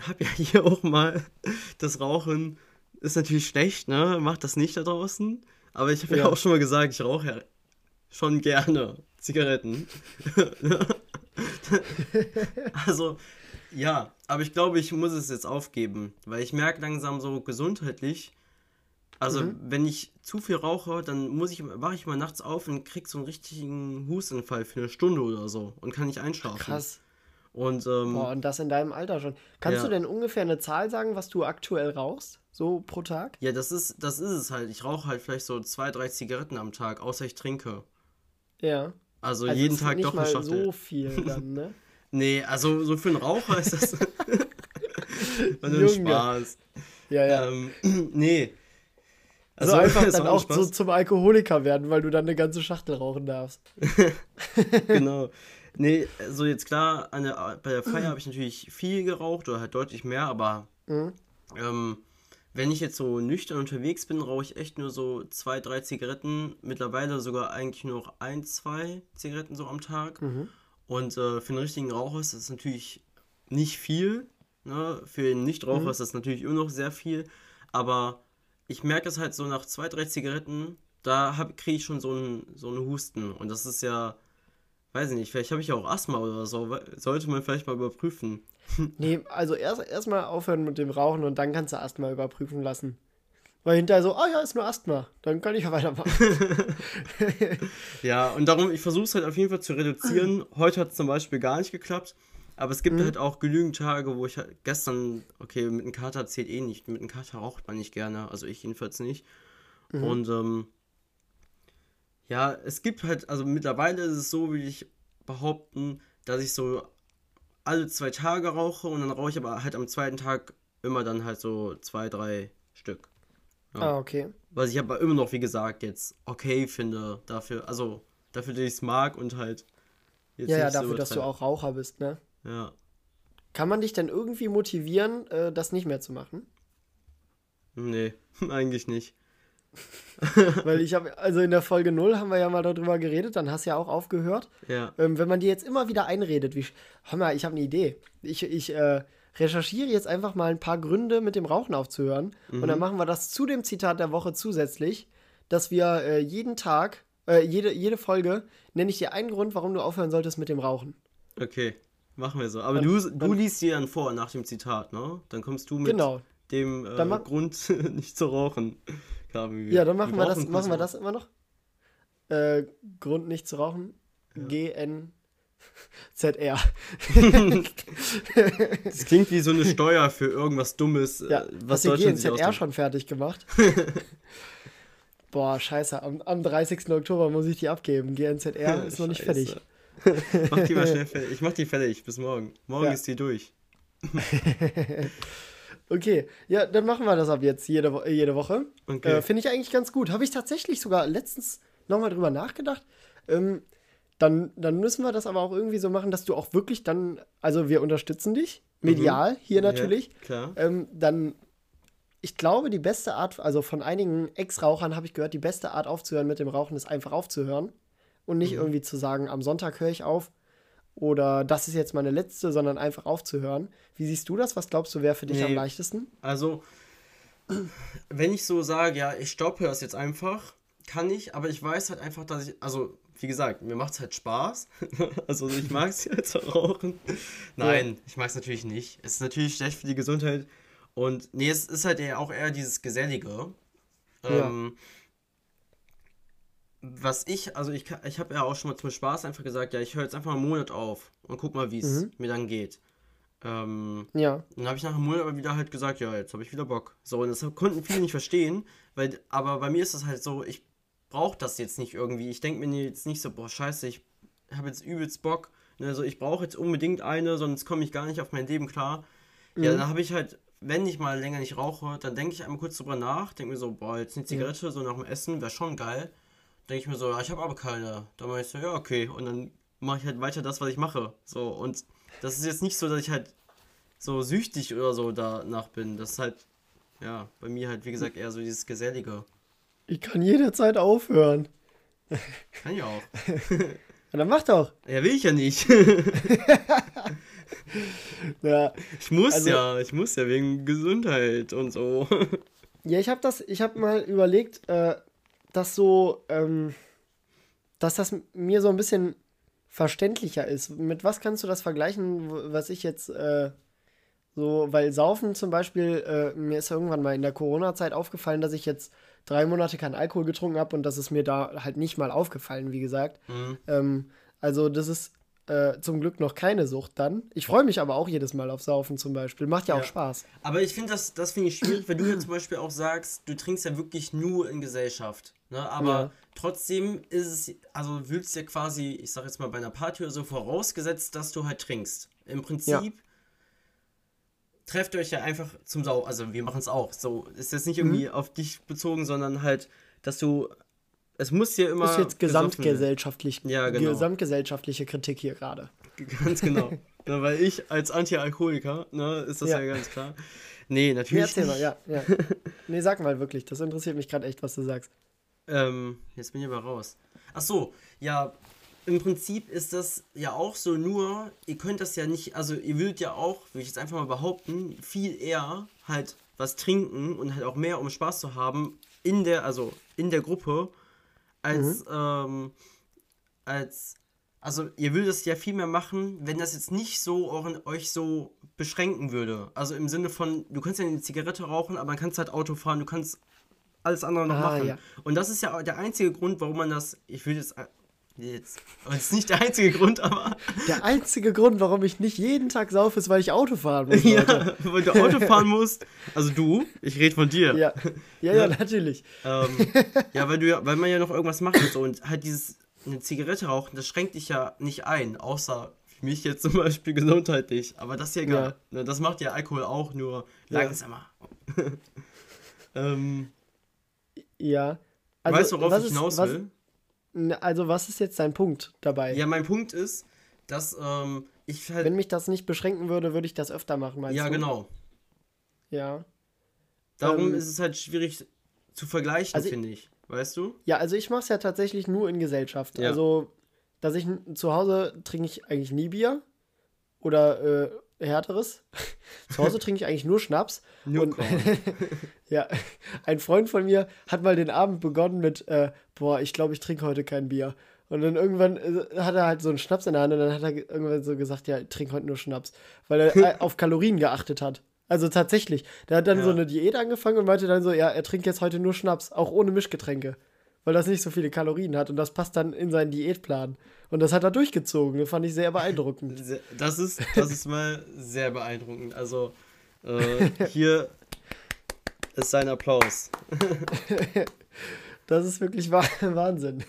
habe ja hier auch mal das Rauchen ist natürlich schlecht, ne? Macht das nicht da draußen. Aber ich habe ja. ja. auch schon mal gesagt, ich rauche ja schon gerne Zigaretten. also, ja, aber ich glaube, ich muss es jetzt aufgeben, weil ich merke langsam so gesundheitlich, also mhm. wenn ich zu viel rauche, dann muss ich, wache ich mal nachts auf und krieg so einen richtigen Hustenfall für eine Stunde oder so und kann nicht einschlafen. Krass. Und, ähm, Boah, und das in deinem Alter schon. Kannst ja. du denn ungefähr eine Zahl sagen, was du aktuell rauchst? So pro Tag? Ja, das ist, das ist es halt. Ich rauche halt vielleicht so zwei, drei Zigaretten am Tag, außer ich trinke. Ja. Also, also jeden Tag doch eine Schachtel. so viel dann, ne? nee, also so für einen Raucher ist das nur ein Spaß. Ja, ja. Ähm, nee. Also, also einfach dann auch so zum Alkoholiker werden, weil du dann eine ganze Schachtel rauchen darfst. genau. Nee, also jetzt klar, eine, bei der Feier habe ich natürlich viel geraucht oder halt deutlich mehr, aber mhm. ähm, wenn ich jetzt so nüchtern unterwegs bin, rauche ich echt nur so zwei, drei Zigaretten. Mittlerweile sogar eigentlich nur noch ein, zwei Zigaretten so am Tag. Mhm. Und äh, für einen richtigen Raucher ist das natürlich nicht viel. Ne? Für den Nichtraucher mhm. ist das natürlich immer noch sehr viel. Aber ich merke es halt so nach zwei, drei Zigaretten, da kriege ich schon so einen, so einen Husten. Und das ist ja weiß ich nicht, vielleicht habe ich ja auch Asthma oder so. Sollte man vielleicht mal überprüfen. nee, also erst erstmal aufhören mit dem Rauchen und dann kannst du Asthma überprüfen lassen. Weil hinterher so, oh ja, ist nur Asthma. Dann kann ich ja weitermachen. ja, und darum, ich versuche es halt auf jeden Fall zu reduzieren. Heute hat es zum Beispiel gar nicht geklappt. Aber es gibt mhm. halt auch genügend Tage, wo ich halt gestern, okay, mit einem Kater zählt eh nicht. Mit einem Kater raucht man nicht gerne. Also ich jedenfalls nicht. Mhm. Und ähm, ja, es gibt halt, also mittlerweile ist es so, wie ich behaupten, dass ich so alle zwei Tage rauche und dann rauche ich aber halt am zweiten Tag immer dann halt so zwei, drei Stück. Ja. Ah, okay. Was ich aber immer noch, wie gesagt, jetzt okay finde dafür, also dafür, dass ich es mag und halt jetzt Ja, ja, dafür, so dass du auch Raucher bist, ne? Ja. Kann man dich denn irgendwie motivieren, äh, das nicht mehr zu machen? Nee, eigentlich nicht. Weil ich habe, also in der Folge 0 haben wir ja mal darüber geredet, dann hast du ja auch aufgehört. Ja. Ähm, wenn man dir jetzt immer wieder einredet, wie, hör mal, ich habe eine Idee. Ich, ich äh, recherchiere jetzt einfach mal ein paar Gründe, mit dem Rauchen aufzuhören. Mhm. Und dann machen wir das zu dem Zitat der Woche zusätzlich, dass wir äh, jeden Tag, äh, jede, jede Folge, nenne ich dir einen Grund, warum du aufhören solltest mit dem Rauchen. Okay, machen wir so. Aber dann, du, du liest dir dann vor nach dem Zitat, ne? Dann kommst du mit genau. dem äh, Grund, nicht zu rauchen. Klar, ja, dann machen wir, das, machen wir das immer noch. Äh, Grund nicht zu rauchen. Ja. GNZR. das klingt wie so eine Steuer für irgendwas Dummes. Ja, äh, was hast du GNZR schon fertig gemacht? Boah, scheiße. Am, am 30. Oktober muss ich die abgeben. GNZR ist noch nicht fertig. mach die mal schnell fertig. Ich mach die fertig bis morgen. Morgen ja. ist die durch. Okay, ja, dann machen wir das ab jetzt jede, jede Woche. Okay. Äh, Finde ich eigentlich ganz gut. Habe ich tatsächlich sogar letztens nochmal drüber nachgedacht. Ähm, dann, dann müssen wir das aber auch irgendwie so machen, dass du auch wirklich dann, also wir unterstützen dich, medial mhm. hier natürlich. Ja, klar. Ähm, dann, ich glaube, die beste Art, also von einigen Ex-Rauchern habe ich gehört, die beste Art aufzuhören mit dem Rauchen ist einfach aufzuhören. Und nicht mhm. irgendwie zu sagen, am Sonntag höre ich auf oder das ist jetzt meine letzte, sondern einfach aufzuhören. Wie siehst du das? Was glaubst du, wäre für dich nee, am leichtesten? Also, wenn ich so sage, ja, ich stoppe es jetzt einfach, kann ich, aber ich weiß halt einfach, dass ich, also wie gesagt, mir macht es halt Spaß. also ich mag es ja zu rauchen. Nein, ja. ich mag es natürlich nicht. Es ist natürlich schlecht für die Gesundheit. Und nee, es ist halt eher auch eher dieses Gesellige. Ja. Ähm, was ich, also ich, ich habe ja auch schon mal zum Spaß einfach gesagt, ja, ich höre jetzt einfach einen Monat auf und guck mal, wie es mhm. mir dann geht. Ähm, ja. Dann habe ich nach einem Monat aber wieder halt gesagt, ja, jetzt habe ich wieder Bock. So, und das konnten viele nicht verstehen, weil, aber bei mir ist das halt so, ich brauche das jetzt nicht irgendwie. Ich denke mir jetzt nicht so, boah, scheiße, ich habe jetzt übelst Bock. Also ich brauche jetzt unbedingt eine, sonst komme ich gar nicht auf mein Leben klar. Mhm. Ja, dann habe ich halt, wenn ich mal länger nicht rauche, dann denke ich einmal kurz drüber nach, denke mir so, boah, jetzt eine Zigarette, mhm. so nach dem Essen, wäre schon geil. Denke ich mir so, ja, ich habe aber keine. Dann mache ich so, ja, okay. Und dann mache ich halt weiter das, was ich mache. So, und das ist jetzt nicht so, dass ich halt so süchtig oder so danach bin. Das ist halt, ja, bei mir halt, wie gesagt, eher so dieses Gesellige. Ich kann jederzeit aufhören. Kann ich auch. Ja, dann mach doch. Ja, will ich ja nicht. ja, ich muss also, ja, ich muss ja wegen Gesundheit und so. Ja, ich habe das, ich habe mal überlegt, äh, dass so, ähm, dass das mir so ein bisschen verständlicher ist. Mit was kannst du das vergleichen, was ich jetzt äh, so, weil Saufen zum Beispiel, äh, mir ist irgendwann mal in der Corona-Zeit aufgefallen, dass ich jetzt drei Monate keinen Alkohol getrunken habe und das ist mir da halt nicht mal aufgefallen, wie gesagt. Mhm. Ähm, also das ist äh, zum Glück noch keine Sucht dann. Ich freue mich aber auch jedes Mal auf Saufen zum Beispiel. Macht ja, ja. auch Spaß. Aber ich finde das, das finde ich schwierig, weil du ja zum Beispiel auch sagst, du trinkst ja wirklich nur in Gesellschaft. Ne? Aber ja. trotzdem ist es, also willst du ja quasi, ich sag jetzt mal bei einer Party oder so, vorausgesetzt, dass du halt trinkst. Im Prinzip trefft euch ja einfach zum Sau. Also wir machen es auch. So ist jetzt nicht irgendwie mhm. auf dich bezogen, sondern halt, dass du. Es muss ja immer. Das ist jetzt gesamtgesellschaftlich, ja, genau. gesamtgesellschaftliche Kritik hier gerade. Ganz genau. ja, weil ich als Anti-Alkoholiker, ne, ist das ja. ja ganz klar. Nee, natürlich. Nee, erzähl mal, ja, ja. nee, sag mal wirklich. Das interessiert mich gerade echt, was du sagst. Ähm, jetzt bin ich aber raus. Ach so, ja, im Prinzip ist das ja auch so, nur ihr könnt das ja nicht, also ihr würdet ja auch, würde ich jetzt einfach mal behaupten, viel eher halt was trinken und halt auch mehr, um Spaß zu haben, in der, also in der Gruppe, als, mhm. ähm, als, also ihr würdet es ja viel mehr machen, wenn das jetzt nicht so euch so beschränken würde. Also im Sinne von, du kannst ja eine Zigarette rauchen, aber dann kannst halt Auto fahren, du kannst alles andere noch ah, machen. Ja. Und das ist ja der einzige Grund, warum man das, ich will jetzt Jetzt. Und das ist nicht der einzige Grund, aber. Der einzige Grund, warum ich nicht jeden Tag saufe, ist, weil ich Auto fahren muss. ja, weil du Auto fahren musst. Also du, ich rede von dir. Ja, ja, ja, ja natürlich. Ähm, ja, weil, du ja, weil man ja noch irgendwas macht und so. Und halt dieses, eine Zigarette rauchen, das schränkt dich ja nicht ein, außer für mich jetzt zum Beispiel gesundheitlich. Aber das ist ja egal. Ja. Ne, das macht ja Alkohol auch, nur langsamer. ähm, ja. Also, weißt du, worauf ich hinaus will? Was, also, was ist jetzt dein Punkt dabei? Ja, mein Punkt ist, dass ähm, ich halt. Wenn mich das nicht beschränken würde, würde ich das öfter machen, meinst ja, du? Ja, genau. Ja. Darum ähm, ist es halt schwierig zu vergleichen, also finde ich. Weißt du? Ja, also ich mache es ja tatsächlich nur in Gesellschaft. Ja. Also, dass ich zu Hause trinke ich eigentlich nie Bier. Oder äh, härteres. Zu Hause trinke ich eigentlich nur Schnaps. Nur und, ja, ein Freund von mir hat mal den Abend begonnen mit, äh, boah, ich glaube, ich trinke heute kein Bier. Und dann irgendwann äh, hat er halt so einen Schnaps in der Hand und dann hat er irgendwann so gesagt, ja, ich trinke heute nur Schnaps. Weil er äh, auf Kalorien geachtet hat. Also tatsächlich. Der hat dann ja. so eine Diät angefangen und meinte dann so, ja, er trinkt jetzt heute nur Schnaps, auch ohne Mischgetränke. Weil das nicht so viele Kalorien hat und das passt dann in seinen Diätplan. Und das hat er durchgezogen. Das fand ich sehr beeindruckend. Das ist, das ist mal sehr beeindruckend. Also äh, hier ist sein Applaus. das ist wirklich Wahnsinn.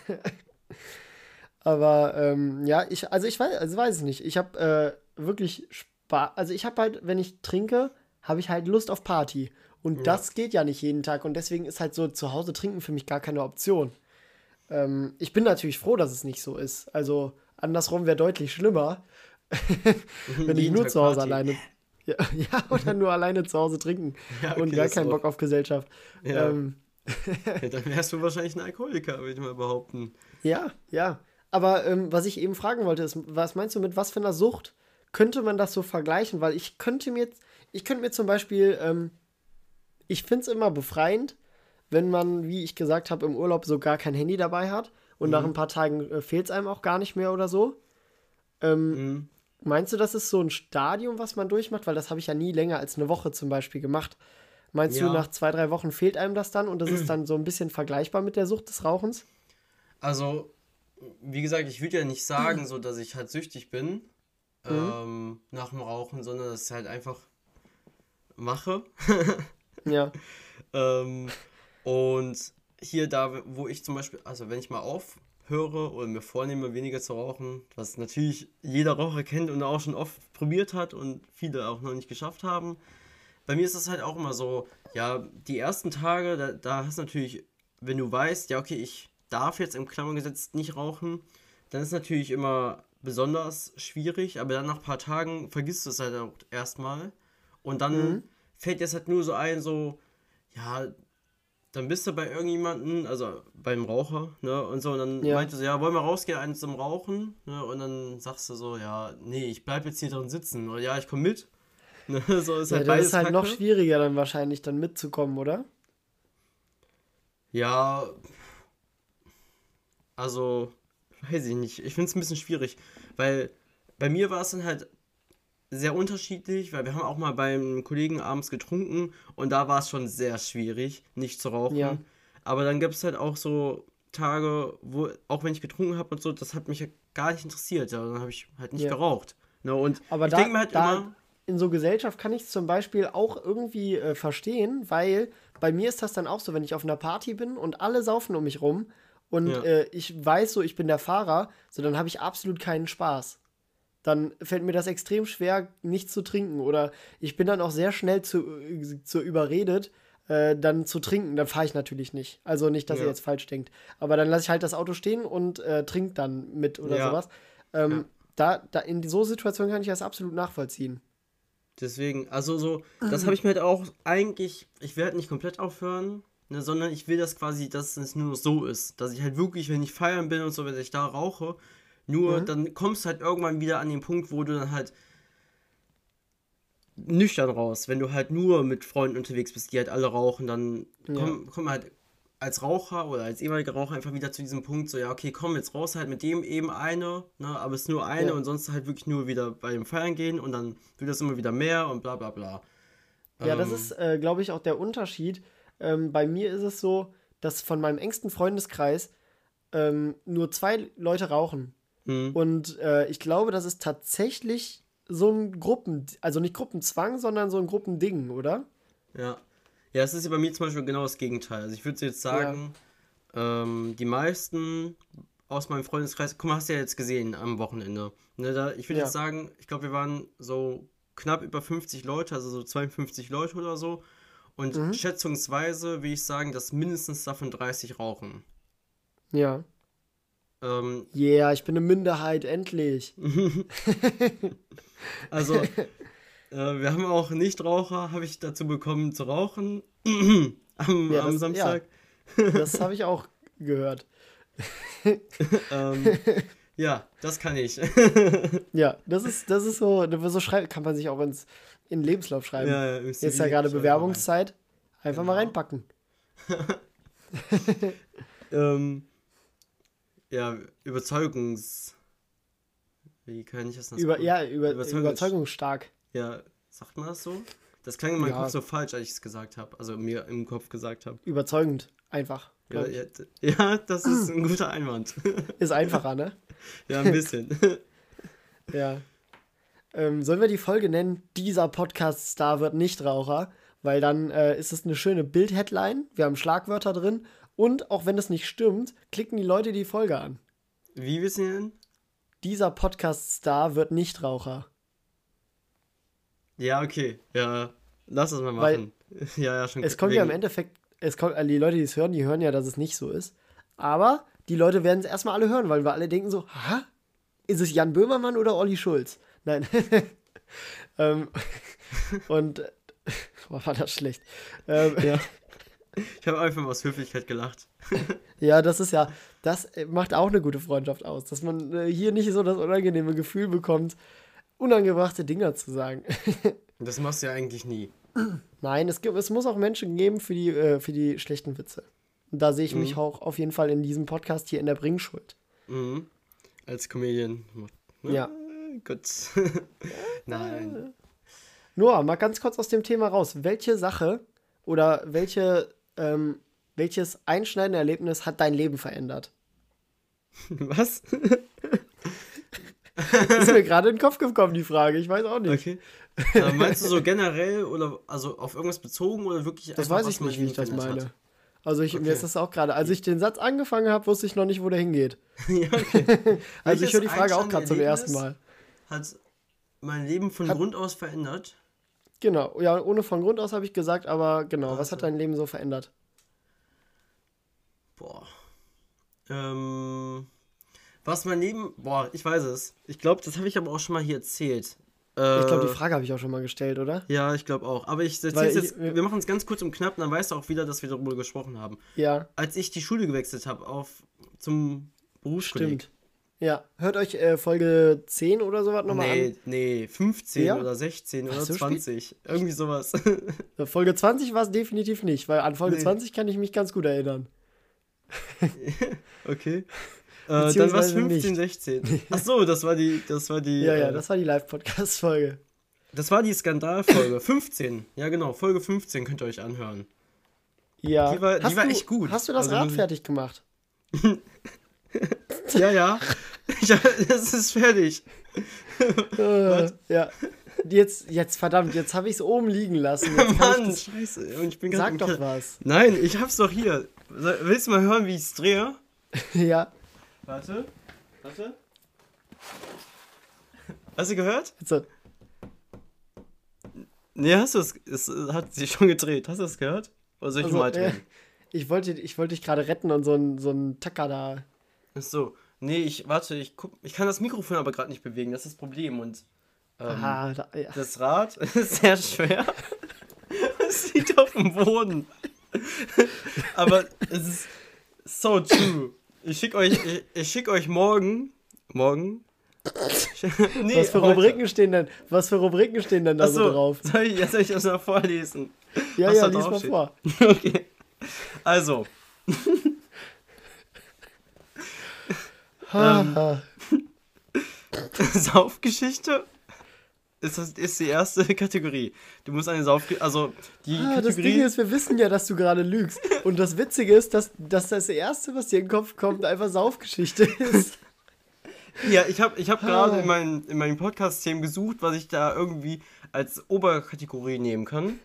Aber ähm, ja, ich, also ich weiß, also weiß es nicht. Ich habe äh, wirklich Spaß. Also ich habe halt, wenn ich trinke, habe ich halt Lust auf Party. Und ja. das geht ja nicht jeden Tag. Und deswegen ist halt so zu Hause trinken für mich gar keine Option. Ähm, ich bin natürlich froh, dass es nicht so ist. Also andersrum wäre deutlich schlimmer, wenn ich nur zu Hause Party. alleine. Ja, ja, oder nur alleine zu Hause trinken ja, okay, und gar keinen Bock auf Gesellschaft. Ja. Ähm, ja, dann wärst du wahrscheinlich ein Alkoholiker, würde ich mal behaupten. Ja, ja. Aber ähm, was ich eben fragen wollte, ist, was meinst du mit was für einer Sucht könnte man das so vergleichen? Weil ich könnte mir, ich könnte mir zum Beispiel, ähm, ich finde es immer befreiend, wenn man, wie ich gesagt habe, im Urlaub so gar kein Handy dabei hat und mhm. nach ein paar Tagen äh, fehlt es einem auch gar nicht mehr oder so. Ähm, mhm. Meinst du, das ist so ein Stadium, was man durchmacht? Weil das habe ich ja nie länger als eine Woche zum Beispiel gemacht. Meinst ja. du, nach zwei, drei Wochen fehlt einem das dann und das ist dann so ein bisschen vergleichbar mit der Sucht des Rauchens? Also, wie gesagt, ich würde ja nicht sagen, so dass ich halt süchtig bin mhm. ähm, nach dem Rauchen, sondern dass ich halt einfach mache. ja. ähm, und hier da, wo ich zum Beispiel, also wenn ich mal aufhöre oder mir vornehme, weniger zu rauchen, was natürlich jeder Raucher kennt und auch schon oft probiert hat und viele auch noch nicht geschafft haben. Bei mir ist das halt auch immer so, ja, die ersten Tage, da, da hast du natürlich, wenn du weißt, ja, okay, ich darf jetzt im Klammergesetz nicht rauchen, dann ist natürlich immer besonders schwierig, aber dann nach ein paar Tagen vergisst du es halt auch erstmal und dann mhm. Fällt es halt nur so ein, so, ja, dann bist du bei irgendjemanden, also beim Raucher, ne, und so, und dann ja. meinte sie, ja, wollen wir rausgehen, eins zum Rauchen, ne, und dann sagst du so, ja, nee, ich bleib jetzt hier drin sitzen, oder ja, ich komme mit. Ne, so ist ja, halt das ist halt Kacke. noch schwieriger dann wahrscheinlich dann mitzukommen, oder? Ja, also, weiß ich nicht. Ich finde es ein bisschen schwierig, weil bei mir war es dann halt sehr unterschiedlich, weil wir haben auch mal beim Kollegen abends getrunken und da war es schon sehr schwierig, nicht zu rauchen. Ja. Aber dann gibt es halt auch so Tage, wo, auch wenn ich getrunken habe und so, das hat mich ja gar nicht interessiert. Ja, dann habe ich halt nicht ja. geraucht. Ne? Und Aber ich denke mir halt da, immer. In so Gesellschaft kann ich es zum Beispiel auch irgendwie äh, verstehen, weil bei mir ist das dann auch so, wenn ich auf einer Party bin und alle saufen um mich rum und ja. äh, ich weiß so, ich bin der Fahrer, so dann habe ich absolut keinen Spaß dann fällt mir das extrem schwer, nichts zu trinken. Oder ich bin dann auch sehr schnell zu, zu überredet, äh, dann zu trinken. Dann fahre ich natürlich nicht. Also nicht, dass ja. ihr jetzt falsch denkt. Aber dann lasse ich halt das Auto stehen und äh, trinke dann mit oder ja. sowas. Ähm, ja. da, da, in so Situationen kann ich das absolut nachvollziehen. Deswegen, also so, das habe ich mir halt auch eigentlich, ich werde nicht komplett aufhören, ne, sondern ich will das quasi, dass es nur so ist. Dass ich halt wirklich, wenn ich feiern bin und so, wenn ich da rauche, nur mhm. dann kommst du halt irgendwann wieder an den Punkt, wo du dann halt nüchtern raus. Wenn du halt nur mit Freunden unterwegs bist, die halt alle rauchen, dann ja. kommt komm halt als Raucher oder als ehemaliger Raucher einfach wieder zu diesem Punkt, so ja, okay, komm jetzt raus halt mit dem eben eine, ne, aber es ist nur eine ja. und sonst halt wirklich nur wieder bei dem Feiern gehen und dann wird das immer wieder mehr und bla bla bla. Ja, ähm, das ist, äh, glaube ich, auch der Unterschied. Ähm, bei mir ist es so, dass von meinem engsten Freundeskreis ähm, nur zwei Leute rauchen. Mhm. Und äh, ich glaube, das ist tatsächlich so ein Gruppen, also nicht Gruppenzwang, sondern so ein Gruppending, oder? Ja. Ja, es ist ja bei mir zum Beispiel genau das Gegenteil. Also ich würde jetzt sagen, ja. ähm, die meisten aus meinem Freundeskreis, guck mal, hast du ja jetzt gesehen am Wochenende. Ne, da, ich würde ja. jetzt sagen, ich glaube, wir waren so knapp über 50 Leute, also so 52 Leute oder so. Und mhm. schätzungsweise will ich sagen, dass mindestens davon 30 rauchen. Ja. Ähm, yeah, ich bin eine Minderheit, endlich. also, äh, wir haben auch Nichtraucher, habe ich dazu bekommen zu rauchen am, ja, am das, Samstag. Ja, das habe ich auch gehört. ähm, ja, das kann ich. ja, das ist, das ist so, so schreiben, kann man sich auch ins, in den Lebenslauf schreiben. Ja, ja, Jetzt ist ja gerade Bewerbungszeit. Einfach genau. mal reinpacken. ähm, ja, Überzeugungs. Wie kann ich das noch Über, Ja, über, Überzeugungs überzeugungsstark. Ja, sagt man das so? Das klang in meinem ja. Kopf so falsch, als ich es gesagt habe. Also mir im Kopf gesagt habe. Überzeugend, einfach. Ja, ja, ja, das ist ein guter Einwand. Ist einfacher, ne? ja, ein bisschen. ja. Ähm, sollen wir die Folge nennen? Dieser Podcast-Star wird Nichtraucher, weil dann äh, ist es eine schöne Bild-Headline. Wir haben Schlagwörter drin und auch wenn es nicht stimmt, klicken die Leute die Folge an. Wie wissen wir denn? Dieser Podcast-Star wird Nichtraucher. Ja, okay. Ja. Lass es mal machen. Weil ja, ja, schon. Es kommt wegen... ja im Endeffekt, es kommt, also die Leute, die es hören, die hören ja, dass es nicht so ist. Aber die Leute werden es erstmal alle hören, weil wir alle denken so, ha? Ist es Jan Böhmermann oder Olli Schulz? Nein. ähm, und boah, war das schlecht. Ähm, ja. Ich habe einfach aus Höflichkeit gelacht. ja, das ist ja, das macht auch eine gute Freundschaft aus, dass man äh, hier nicht so das unangenehme Gefühl bekommt, unangebrachte Dinger zu sagen. das machst du ja eigentlich nie. Nein, es, gibt, es muss auch Menschen geben für die, äh, für die schlechten Witze. Und da sehe ich mhm. mich auch auf jeden Fall in diesem Podcast hier in der Bringschuld. Mhm. Als Comedian. Ne? Ja. Gut. Nein. Noah, mal ganz kurz aus dem Thema raus. Welche Sache oder welche, ähm, welches einschneidende Erlebnis hat dein Leben verändert? Was? ist mir gerade in den Kopf gekommen, die Frage. Ich weiß auch nicht. Okay. Aber meinst du so generell oder also auf irgendwas bezogen oder wirklich Das weiß ich nicht, wie ich das meine. Hat? Also ich, okay. mir ist das auch gerade. Als ich den Satz angefangen habe, wusste ich noch nicht, wo der hingeht. ja, okay. also ich höre die Frage auch gerade zum ersten Mal. Hat mein Leben von hat, Grund aus verändert? Genau, ja, ohne von Grund aus habe ich gesagt, aber genau, also. was hat dein Leben so verändert? Boah. Ähm, was mein Leben, boah, ich weiß es. Ich glaube, das habe ich aber auch schon mal hier erzählt. Äh, ich glaube, die Frage habe ich auch schon mal gestellt, oder? Ja, ich glaube auch. Aber ich erzähle jetzt, wir machen es ganz kurz und knapp, dann weißt du auch wieder, dass wir darüber gesprochen haben. Ja. Als ich die Schule gewechselt habe auf zum Berufskolleg. Stimmt. Ja, hört euch äh, Folge 10 oder sowas nochmal nee, an. Nee, 15 ja? oder 16 oder so 20. Spiel? Irgendwie sowas. Folge 20 war es definitiv nicht, weil an Folge nee. 20 kann ich mich ganz gut erinnern. okay. Äh, dann war es 15, nicht. 16. Ach so, das war die, das war die. Ja, ja, äh, das war die Live-Podcast-Folge. Das war die Skandalfolge. 15. Ja, genau, Folge 15 könnt ihr euch anhören. Ja. Die war, die war echt gut. Hast du das also, Rad fertig gemacht? ja, ja. Es ist fertig. uh, ja. Jetzt, jetzt, verdammt, jetzt habe ich es oben liegen lassen. Jetzt Mann, das... scheiße. Und ich bin Sag doch was. Nein, ich hab's doch hier. Willst du mal hören, wie ich es drehe? ja. Warte. Warte. Hast du gehört? So. Nee, hast du es? Es hat sich schon gedreht. Hast du es gehört? Oder soll ich also, mal drehen? Äh, ich wollte, ich wollte dich gerade retten und so ein, so ein Tacker da. Ach so. Nee, ich, warte, ich guck. Ich kann das Mikrofon aber gerade nicht bewegen, das ist das Problem. Und ähm, Aha, da, ja. das Rad ist sehr schwer. es liegt auf dem Boden. aber es ist so true. Ich schicke euch, ich, ich schick euch morgen. Morgen? nee, was für Rubriken stehen denn? Was für Rubriken stehen denn da so drauf? Soll ich, soll ich das mal vorlesen? Ja, was ja, lies mal vor. okay. Also. Ähm, Saufgeschichte ist, das, ist die erste Kategorie. Du musst eine Saufgeschichte. Also, die ah, Kategorie. Das Ding ist, wir wissen ja, dass du gerade lügst. Und das Witzige ist, dass, dass das Erste, was dir in den Kopf kommt, einfach Saufgeschichte ist. Ja, ich habe ich hab gerade in, mein, in meinen Podcast-Themen gesucht, was ich da irgendwie als Oberkategorie nehmen kann.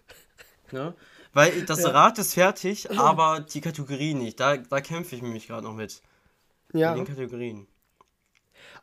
Ja? Weil das ja. Rad ist fertig, aber die Kategorie nicht. Da, da kämpfe ich mich gerade noch mit. Ja. In den Kategorien.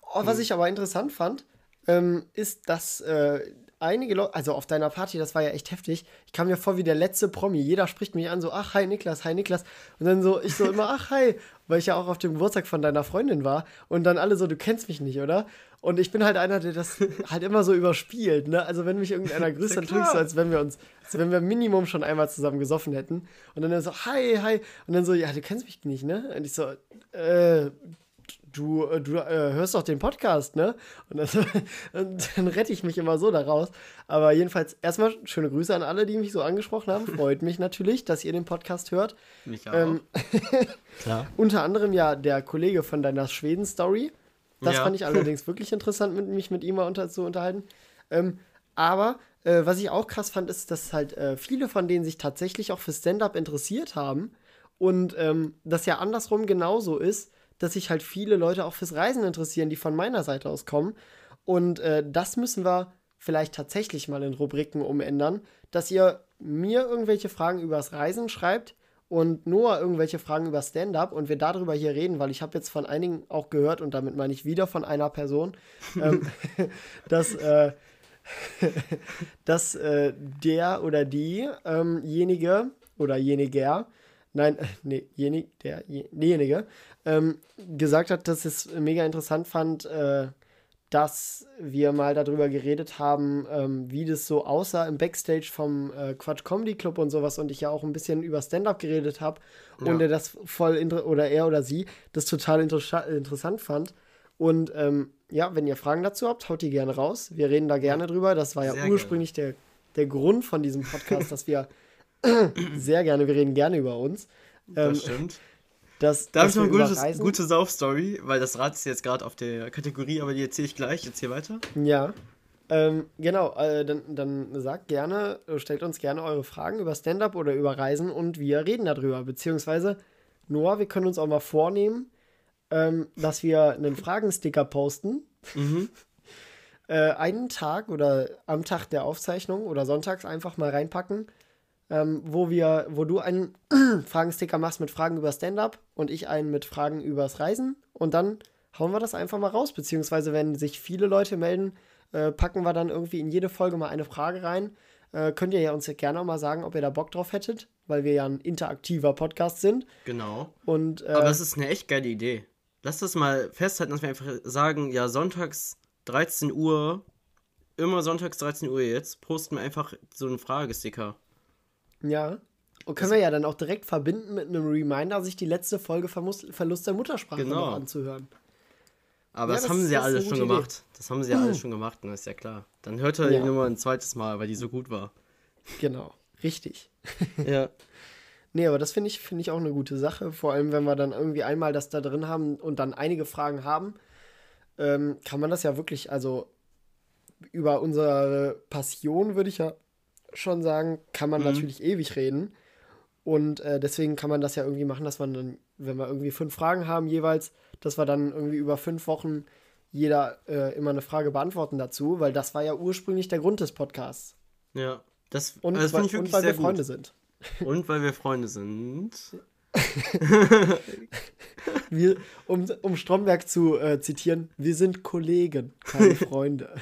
Oh, was ich aber interessant fand, ähm, ist, dass äh, einige Leute, also auf deiner Party, das war ja echt heftig. Ich kam mir vor wie der letzte Promi. Jeder spricht mich an, so, ach, hi Niklas, hi Niklas. Und dann so, ich so immer, ach, hi, weil ich ja auch auf dem Geburtstag von deiner Freundin war. Und dann alle so, du kennst mich nicht, oder? Und ich bin halt einer, der das halt immer so überspielt, ne? Also wenn mich irgendeiner grüßt, dann tue ich so, als wenn wir uns, als wenn wir Minimum schon einmal zusammen gesoffen hätten. Und dann so, hi, hi. Und dann so, ja, du kennst mich nicht, ne? Und ich so, äh, du, äh, du äh, hörst doch den Podcast, ne? Und, das, und, dann rette ich mich immer so daraus. Aber jedenfalls erstmal schöne Grüße an alle, die mich so angesprochen haben. Freut mich natürlich, dass ihr den Podcast hört. Mich auch. Ähm, Klar. unter anderem ja der Kollege von deiner Schweden-Story. Das ja. fand ich allerdings wirklich interessant, mit, mich mit ihm mal unter, zu unterhalten. Ähm, aber äh, was ich auch krass fand, ist, dass halt äh, viele von denen sich tatsächlich auch für Stand-up interessiert haben. Und ähm, das ja andersrum genauso ist, dass sich halt viele Leute auch fürs Reisen interessieren, die von meiner Seite aus kommen. Und äh, das müssen wir vielleicht tatsächlich mal in Rubriken umändern, dass ihr mir irgendwelche Fragen übers Reisen schreibt und Noah irgendwelche Fragen über Stand-up und wir darüber hier reden, weil ich habe jetzt von einigen auch gehört und damit meine ich wieder von einer Person, ähm, dass, äh, dass äh, der oder diejenige ähm oder jeniger, nein, nee, jenig, der, derjenige, ähm, gesagt hat, dass es mega interessant fand, äh, dass wir mal darüber geredet haben, ähm, wie das so aussah im Backstage vom äh, Quatsch Comedy Club und sowas und ich ja auch ein bisschen über Stand-up geredet habe ja. und er das voll oder er oder sie das total inter interessant fand. Und ähm, ja, wenn ihr Fragen dazu habt, haut die gerne raus. Wir reden da gerne drüber. Das war ja sehr ursprünglich der, der Grund von diesem Podcast, dass wir sehr gerne, wir reden gerne über uns. Ähm, das stimmt. Das, da habe ich noch eine gute, gute Sauf-Story, weil das Rad ist jetzt gerade auf der Kategorie, aber die erzähle ich gleich. Jetzt hier weiter. Ja. Ähm, genau, äh, dann, dann sagt gerne, stellt uns gerne eure Fragen über Stand-up oder über Reisen und wir reden darüber. Beziehungsweise, Noah, wir können uns auch mal vornehmen, ähm, dass wir einen Fragensticker posten. Mhm. äh, einen Tag oder am Tag der Aufzeichnung oder sonntags einfach mal reinpacken, ähm, wo wir, wo du einen Fragensticker machst mit Fragen über Stand-up und ich einen mit Fragen übers Reisen und dann hauen wir das einfach mal raus. Beziehungsweise, wenn sich viele Leute melden, äh, packen wir dann irgendwie in jede Folge mal eine Frage rein. Äh, könnt ihr ja uns ja gerne auch mal sagen, ob ihr da Bock drauf hättet, weil wir ja ein interaktiver Podcast sind. Genau. Und, äh, Aber das ist eine echt geile Idee. Lass das mal festhalten, dass wir einfach sagen, ja, sonntags 13 Uhr, immer sonntags 13 Uhr jetzt, posten wir einfach so einen Fragesticker. Ja. Und können wir ja dann auch direkt verbinden mit einem Reminder, sich die letzte Folge Verlust der Muttersprache genau. noch anzuhören. Aber ja, das, das, haben sie ja alle schon gemacht. Idee. Das haben sie ja alle schon gemacht, das ist ja klar. Dann hört er ja. die Nummer ein zweites Mal, weil die so gut war. Genau, richtig. ja. Nee, aber das finde ich, find ich auch eine gute Sache. Vor allem, wenn wir dann irgendwie einmal das da drin haben und dann einige Fragen haben, ähm, kann man das ja wirklich, also über unsere Passion, würde ich ja schon sagen, kann man mhm. natürlich ewig reden. Und äh, deswegen kann man das ja irgendwie machen, dass man dann, wenn wir irgendwie fünf Fragen haben jeweils, dass wir dann irgendwie über fünf Wochen jeder äh, immer eine Frage beantworten dazu, weil das war ja ursprünglich der Grund des Podcasts. Ja, das, und also das weil, und weil wir gut. Freunde sind. Und weil wir Freunde sind. wir, um, um Stromberg zu äh, zitieren, wir sind Kollegen, keine Freunde.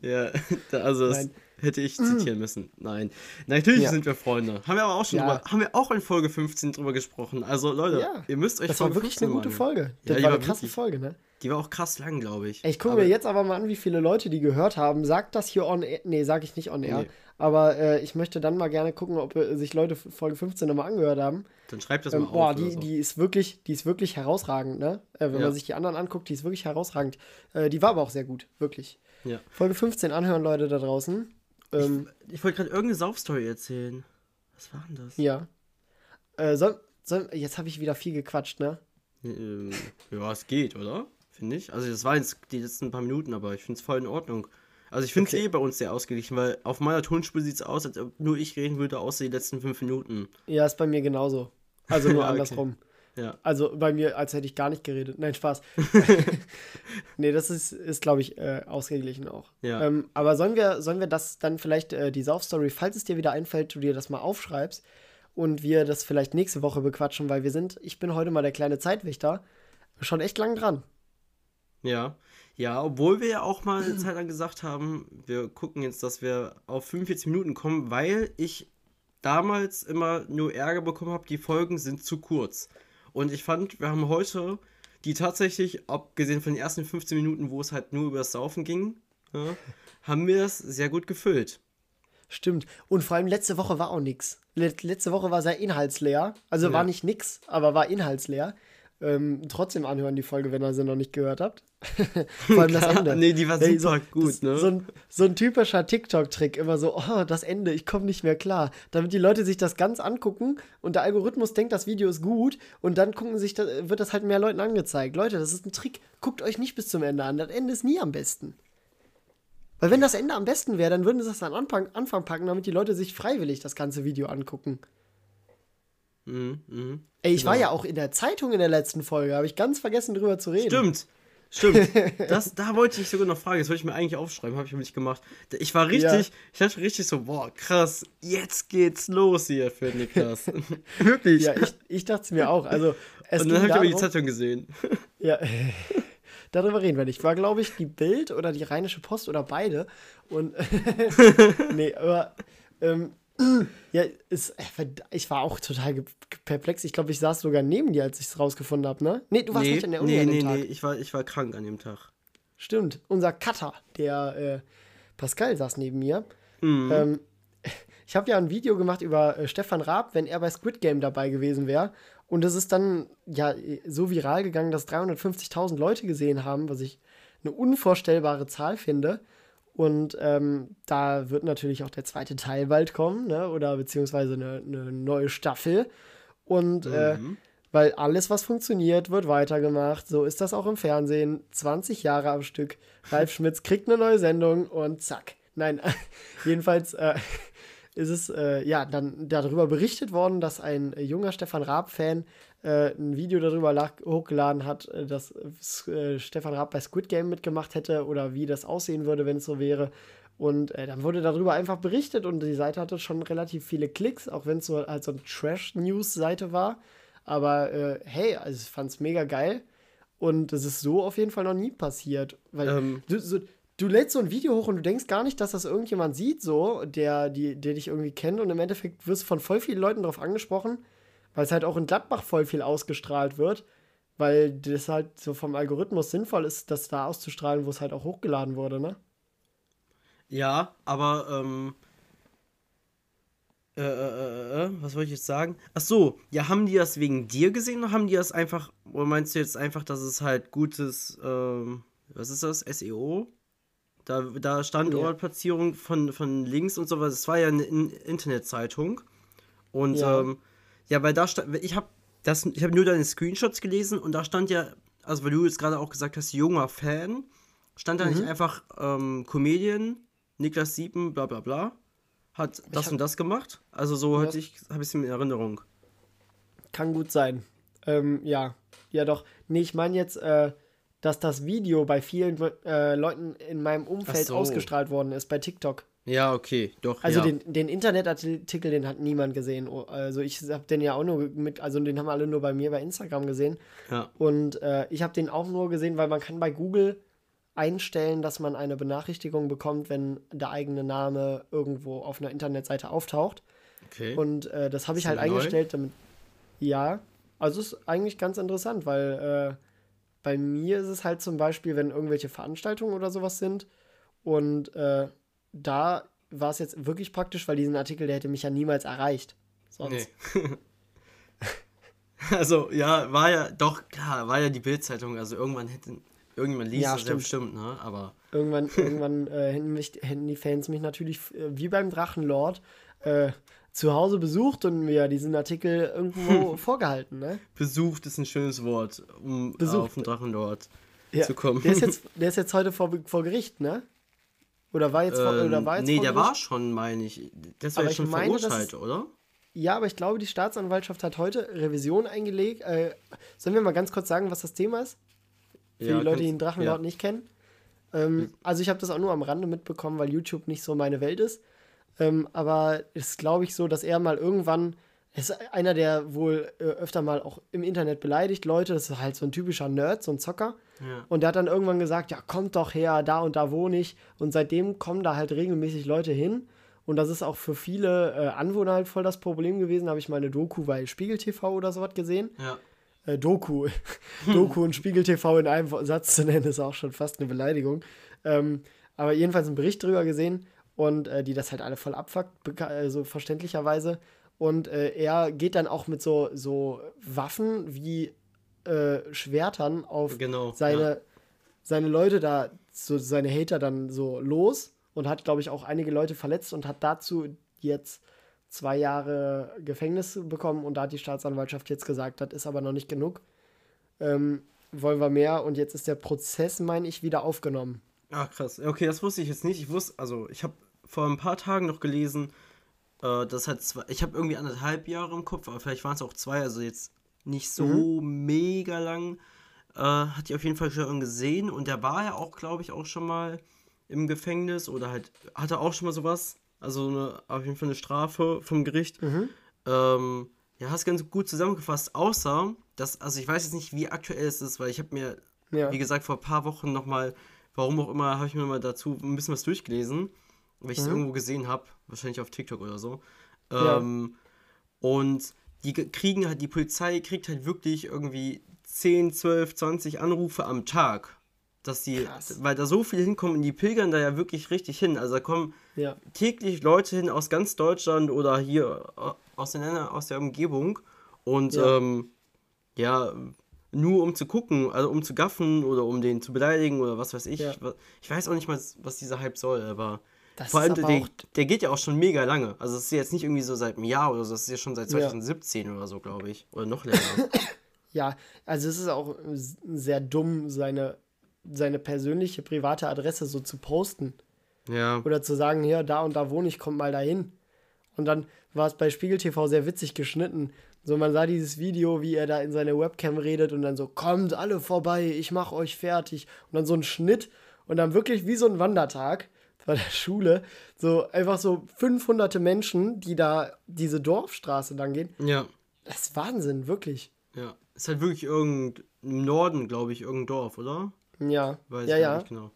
ja, also das, Hätte ich zitieren müssen. Nein. Natürlich ja. sind wir Freunde. Haben wir aber auch schon ja. drüber, haben wir auch in Folge 15 drüber gesprochen. Also Leute, ja. ihr müsst euch Das war wirklich eine gute Folge. Das war eine krasse wirklich, Folge, ne? Die war auch krass lang, glaube ich. Ich gucke mir jetzt aber mal an, wie viele Leute die gehört haben. Sagt das hier on air. Nee, sag ich nicht on air. Nee. Aber äh, ich möchte dann mal gerne gucken, ob äh, sich Leute Folge 15 nochmal angehört haben. Dann schreibt das ähm, mal auf. Boah, die, so. die ist wirklich, die ist wirklich herausragend, ne? Äh, wenn man sich die anderen anguckt, die ist wirklich herausragend. Äh, die war aber auch sehr gut, wirklich. Ja. Folge 15 anhören, Leute da draußen. Ähm, ich, ich wollte gerade irgendeine Saufstory erzählen. Was war denn das? Ja. Äh, soll, soll, jetzt habe ich wieder viel gequatscht, ne? Ähm, ja, es geht, oder? Finde ich. Also, das war jetzt die letzten paar Minuten, aber ich finde es voll in Ordnung. Also, ich finde es okay. eh bei uns sehr ausgeglichen, weil auf meiner Tonspur sieht es aus, als ob nur ich reden würde, außer die letzten fünf Minuten. Ja, ist bei mir genauso. Also nur ja, andersrum. Ja. Also bei mir, als hätte ich gar nicht geredet. Nein, Spaß. nee, das ist, ist glaube ich, äh, ausgeglichen auch. Ja. Ähm, aber sollen wir, sollen wir das dann vielleicht, äh, die Saufstory, falls es dir wieder einfällt, du dir das mal aufschreibst und wir das vielleicht nächste Woche bequatschen, weil wir sind, ich bin heute mal der kleine Zeitwächter, schon echt lang dran. Ja. Ja, obwohl wir ja auch mal eine Zeit lang gesagt haben, wir gucken jetzt, dass wir auf 45 Minuten kommen, weil ich damals immer nur Ärger bekommen habe, die Folgen sind zu kurz. Und ich fand, wir haben heute die tatsächlich, abgesehen von den ersten 15 Minuten, wo es halt nur über das Saufen ging, ja, haben wir das sehr gut gefüllt. Stimmt. Und vor allem letzte Woche war auch nichts. Letzte Woche war sehr inhaltsleer. Also ja. war nicht nix, aber war inhaltsleer. Ähm, trotzdem anhören die Folge, wenn ihr sie noch nicht gehört habt. Vor allem das Ende. nee, die war super hey, so, gut, das, ne? So ein, so ein typischer TikTok-Trick, immer so, oh, das Ende, ich komme nicht mehr klar. Damit die Leute sich das ganz angucken und der Algorithmus denkt, das Video ist gut und dann gucken sich das, wird das halt mehr Leuten angezeigt. Leute, das ist ein Trick. Guckt euch nicht bis zum Ende an. Das Ende ist nie am besten. Weil wenn das Ende am besten wäre, dann würden sie das an Anfang, Anfang packen, damit die Leute sich freiwillig das ganze Video angucken. Mhm, mh. Ey, ich genau. war ja auch in der Zeitung in der letzten Folge, habe ich ganz vergessen drüber zu reden. Stimmt. Stimmt. Das, da wollte ich sogar noch fragen, das wollte ich mir eigentlich aufschreiben, habe ich aber nicht gemacht. Ich war richtig, ja. ich dachte richtig so, boah, krass, jetzt geht's los hier für Niklas. Wirklich. Ja, ich, ich dachte es mir auch. Also, Und dann habe ich aber die Zeitung gesehen. Ja. darüber reden wir nicht. War, glaube ich, die Bild oder die Rheinische Post oder beide. Und nee, aber ähm, ja, ist, äh, ich war auch total perplex. Ich glaube, ich saß sogar neben dir, als ich es rausgefunden habe, ne? Nee, du warst nee, nicht in der Uni nee, an dem nee, Tag. Nee, ich war, ich war krank an dem Tag. Stimmt. Unser Cutter, der äh, Pascal, saß neben mir. Mhm. Ähm, ich habe ja ein Video gemacht über äh, Stefan Raab, wenn er bei Squid Game dabei gewesen wäre. Und es ist dann ja so viral gegangen, dass 350.000 Leute gesehen haben, was ich eine unvorstellbare Zahl finde. Und ähm, da wird natürlich auch der zweite Teil bald kommen, ne? oder beziehungsweise eine, eine neue Staffel. Und äh, mhm. äh, weil alles, was funktioniert, wird weitergemacht. So ist das auch im Fernsehen. 20 Jahre am Stück. Ralf Schmitz kriegt eine neue Sendung und zack. Nein, jedenfalls äh, ist es äh, ja dann darüber berichtet worden, dass ein junger Stefan Raab-Fan äh, ein Video darüber hochgeladen hat, äh, dass äh, Stefan Raab bei Squid Game mitgemacht hätte oder wie das aussehen würde, wenn es so wäre. Und äh, dann wurde darüber einfach berichtet und die Seite hatte schon relativ viele Klicks, auch wenn es so halt so eine Trash-News-Seite war. Aber äh, hey, also ich fand es mega geil. Und es ist so auf jeden Fall noch nie passiert. Weil ähm. du, so, du lädst so ein Video hoch und du denkst gar nicht, dass das irgendjemand sieht, so, der, die, der dich irgendwie kennt. Und im Endeffekt wirst du von voll vielen Leuten darauf angesprochen, weil es halt auch in Gladbach voll viel ausgestrahlt wird. Weil das halt so vom Algorithmus sinnvoll ist, das da auszustrahlen, wo es halt auch hochgeladen wurde, ne? Ja, aber ähm, äh, äh, äh, äh, was wollte ich jetzt sagen? Ach so, ja, haben die das wegen dir gesehen oder haben die das einfach, oder meinst du jetzt einfach, dass es halt gutes, ähm, was ist das, SEO? Da, da Standortplatzierung ja. von, von links und sowas. Es war ja eine Internetzeitung. Und ja, ähm, ja weil da stand, ich habe das, ich habe nur deine Screenshots gelesen und da stand ja, also weil du jetzt gerade auch gesagt hast, junger Fan, stand da mhm. nicht einfach ähm, Comedian, Niklas Sieben, bla bla bla hat das hab, und das gemacht. Also so hatte ich, habe ich es in Erinnerung. Kann gut sein. Ähm, ja, ja doch. Nee, ich meine jetzt, äh, dass das Video bei vielen äh, Leuten in meinem Umfeld so. ausgestrahlt worden ist, bei TikTok. Ja, okay, doch. Also ja. den, den Internetartikel, den hat niemand gesehen. Oh, also ich habe den ja auch nur mit, also den haben alle nur bei mir bei Instagram gesehen. Ja. Und äh, ich habe den auch nur gesehen, weil man kann bei Google einstellen, dass man eine Benachrichtigung bekommt, wenn der eigene Name irgendwo auf einer Internetseite auftaucht. Okay. Und äh, das habe ich halt eingestellt, damit. Ja, also ist eigentlich ganz interessant, weil äh, bei mir ist es halt zum Beispiel, wenn irgendwelche Veranstaltungen oder sowas sind und äh, da war es jetzt wirklich praktisch, weil diesen Artikel, der hätte mich ja niemals erreicht. Sonst. Nee. also, ja, war ja, doch, klar, war ja die Bildzeitung, also irgendwann hätten Irgendwann liest ja, das ja bestimmt, ne? Aber. Irgendwann, irgendwann äh, hätten, mich, hätten die Fans mich natürlich äh, wie beim Drachenlord äh, zu Hause besucht und mir diesen Artikel irgendwo vorgehalten, ne? Besucht ist ein schönes Wort, um Besucht. auf den Drachenlord ja. zu kommen. Der ist jetzt, der ist jetzt heute vor, vor Gericht, ne? Oder war jetzt, vor, oder war jetzt Nee, der war schon, meine ich. Das war jetzt schon meine, verurteilt, ist, oder? Ja, aber ich glaube, die Staatsanwaltschaft hat heute Revision eingelegt. Äh, sollen wir mal ganz kurz sagen, was das Thema ist? Für ja, die Leute, die den Drachenlord ja. nicht kennen. Ähm, also ich habe das auch nur am Rande mitbekommen, weil YouTube nicht so meine Welt ist. Ähm, aber es ist, glaube ich, so, dass er mal irgendwann, ist einer, der wohl äh, öfter mal auch im Internet beleidigt Leute, das ist halt so ein typischer Nerd, so ein Zocker. Ja. Und der hat dann irgendwann gesagt, ja, kommt doch her, da und da wohne ich. Und seitdem kommen da halt regelmäßig Leute hin. Und das ist auch für viele äh, Anwohner halt voll das Problem gewesen. Da habe ich mal eine Doku bei Spiegel TV oder sowas gesehen. Ja äh, Doku, Doku und Spiegel TV in einem Satz zu nennen, ist auch schon fast eine Beleidigung. Ähm, aber jedenfalls einen Bericht drüber gesehen und äh, die das halt alle voll abfuckt, also verständlicherweise. Und äh, er geht dann auch mit so, so Waffen wie äh, Schwertern auf genau, seine, ja. seine Leute da, so seine Hater dann so los und hat, glaube ich, auch einige Leute verletzt und hat dazu jetzt zwei Jahre Gefängnis bekommen und da hat die Staatsanwaltschaft jetzt gesagt, das ist aber noch nicht genug. Ähm, wollen wir mehr und jetzt ist der Prozess, meine ich, wieder aufgenommen. Ach krass. Okay, das wusste ich jetzt nicht. Ich wusste, also ich habe vor ein paar Tagen noch gelesen, äh, das hat zwei, ich habe irgendwie anderthalb Jahre im Kopf, aber vielleicht waren es auch zwei, also jetzt nicht so mhm. mega lang. Äh, hatte ich auf jeden Fall schon gesehen und der war ja auch, glaube ich, auch schon mal im Gefängnis oder halt hatte auch schon mal sowas also eine, auf jeden Fall eine Strafe vom Gericht. Mhm. Ähm, ja, hast ganz gut zusammengefasst, außer, dass, also ich weiß jetzt nicht, wie aktuell es ist, weil ich habe mir ja. wie gesagt, vor ein paar Wochen nochmal, warum auch immer, habe ich mir mal dazu ein bisschen was durchgelesen, weil ich es mhm. irgendwo gesehen habe, wahrscheinlich auf TikTok oder so. Ähm, ja. Und die kriegen halt, die Polizei kriegt halt wirklich irgendwie 10, 12, 20 Anrufe am Tag. Dass die, Krass. weil da so viele hinkommen, die pilgern da ja wirklich richtig hin. Also da kommen ja. täglich Leute hin aus ganz Deutschland oder hier aus, den aus der Umgebung. Und ja. Ähm, ja, nur um zu gucken, also um zu gaffen oder um den zu beleidigen oder was weiß ich. Ja. Ich weiß auch nicht mal, was dieser Hype soll, aber das vor allem, der, der, geht ja auch schon mega lange. Also es ist jetzt nicht irgendwie so seit einem Jahr oder so, das ist ja schon seit 2017 ja. oder so, glaube ich. Oder noch länger. ja, also es ist auch sehr dumm, seine, seine persönliche private Adresse so zu posten. Ja. Oder zu sagen, hier, da und da wohne ich, komm mal dahin. Und dann war es bei Spiegel TV sehr witzig geschnitten, so, man sah dieses Video, wie er da in seine Webcam redet und dann so, kommt alle vorbei, ich mach euch fertig. Und dann so ein Schnitt und dann wirklich wie so ein Wandertag bei der Schule, so einfach so 500 Menschen, die da diese Dorfstraße lang gehen. Ja. Das ist Wahnsinn, wirklich. Ja, ist halt wirklich irgendein, im Norden, glaube ich, irgendein Dorf, oder? Ja. Weiß ja, ja. Nicht genau.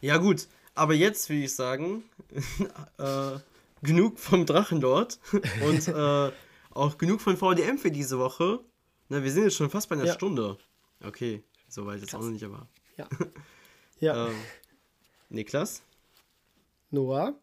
Ja, gut, aber jetzt würde ich sagen, äh, genug vom Drachen dort und äh, auch genug von VDM für diese Woche. Na, wir sind jetzt schon fast bei einer ja. Stunde. Okay, soweit jetzt Krass. auch noch nicht, aber. Ja. ja. ähm, Niklas? Noah?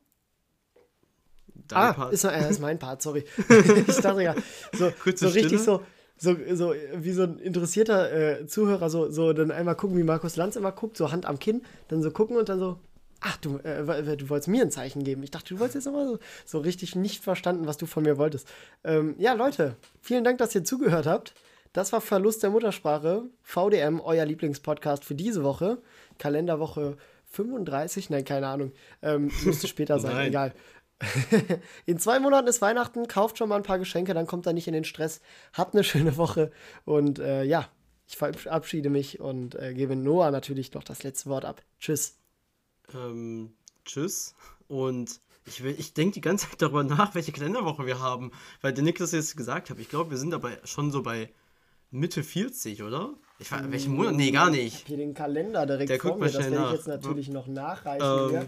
Dein ah, Part. Ist, äh, ist mein Part, sorry. ich dachte ja, so, so richtig so, so, so wie so ein interessierter äh, Zuhörer, so, so dann einmal gucken, wie Markus Lanz immer guckt, so Hand am Kinn, dann so gucken und dann so, Ach, du, äh, du wolltest mir ein Zeichen geben. Ich dachte, du wolltest jetzt nochmal so, so richtig nicht verstanden, was du von mir wolltest. Ähm, ja, Leute, vielen Dank, dass ihr zugehört habt. Das war Verlust der Muttersprache. VDM, euer Lieblingspodcast für diese Woche. Kalenderwoche 35, nein, keine Ahnung. Ähm, müsste später sein, egal. in zwei Monaten ist Weihnachten, kauft schon mal ein paar Geschenke, dann kommt er nicht in den Stress. Habt eine schöne Woche und äh, ja, ich verabschiede mich und äh, gebe Noah natürlich noch das letzte Wort ab. Tschüss ähm, tschüss. Und ich, ich denke die ganze Zeit darüber nach, welche Kalenderwoche wir haben. Weil der Niklas jetzt gesagt hat, ich glaube, wir sind dabei schon so bei Mitte 40, oder? Ich war, welchen Monat? Nee, gar nicht. Ich habe hier den Kalender direkt der vor mir, das werde ich jetzt natürlich noch nachreichen.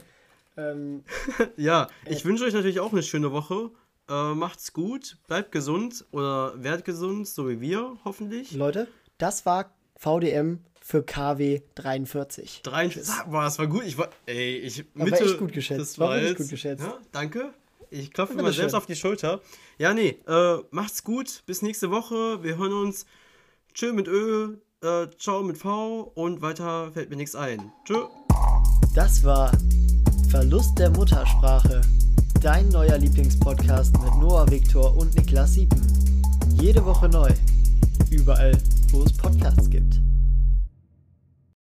Ähm, ähm, ja, ich wünsche euch natürlich auch eine schöne Woche. Äh, macht's gut, bleibt gesund oder werdet gesund, so wie wir, hoffentlich. Leute, das war VDM für KW 43. 43. Boah, das war gut. Ich war, ey, ich Mitte war echt gut geschätzt. War wirklich gut geschätzt. Ja, danke. Ich klopfe mir mal selbst auf die Schulter. Ja, nee, äh, macht's gut. Bis nächste Woche. Wir hören uns. Tschö mit Ö, äh, ciao mit V und weiter fällt mir nichts ein. Tschö. Das war Verlust der Muttersprache. Dein neuer Lieblingspodcast mit Noah Viktor und Niklas Siepen. Jede Woche neu. Überall, wo es Podcasts gibt.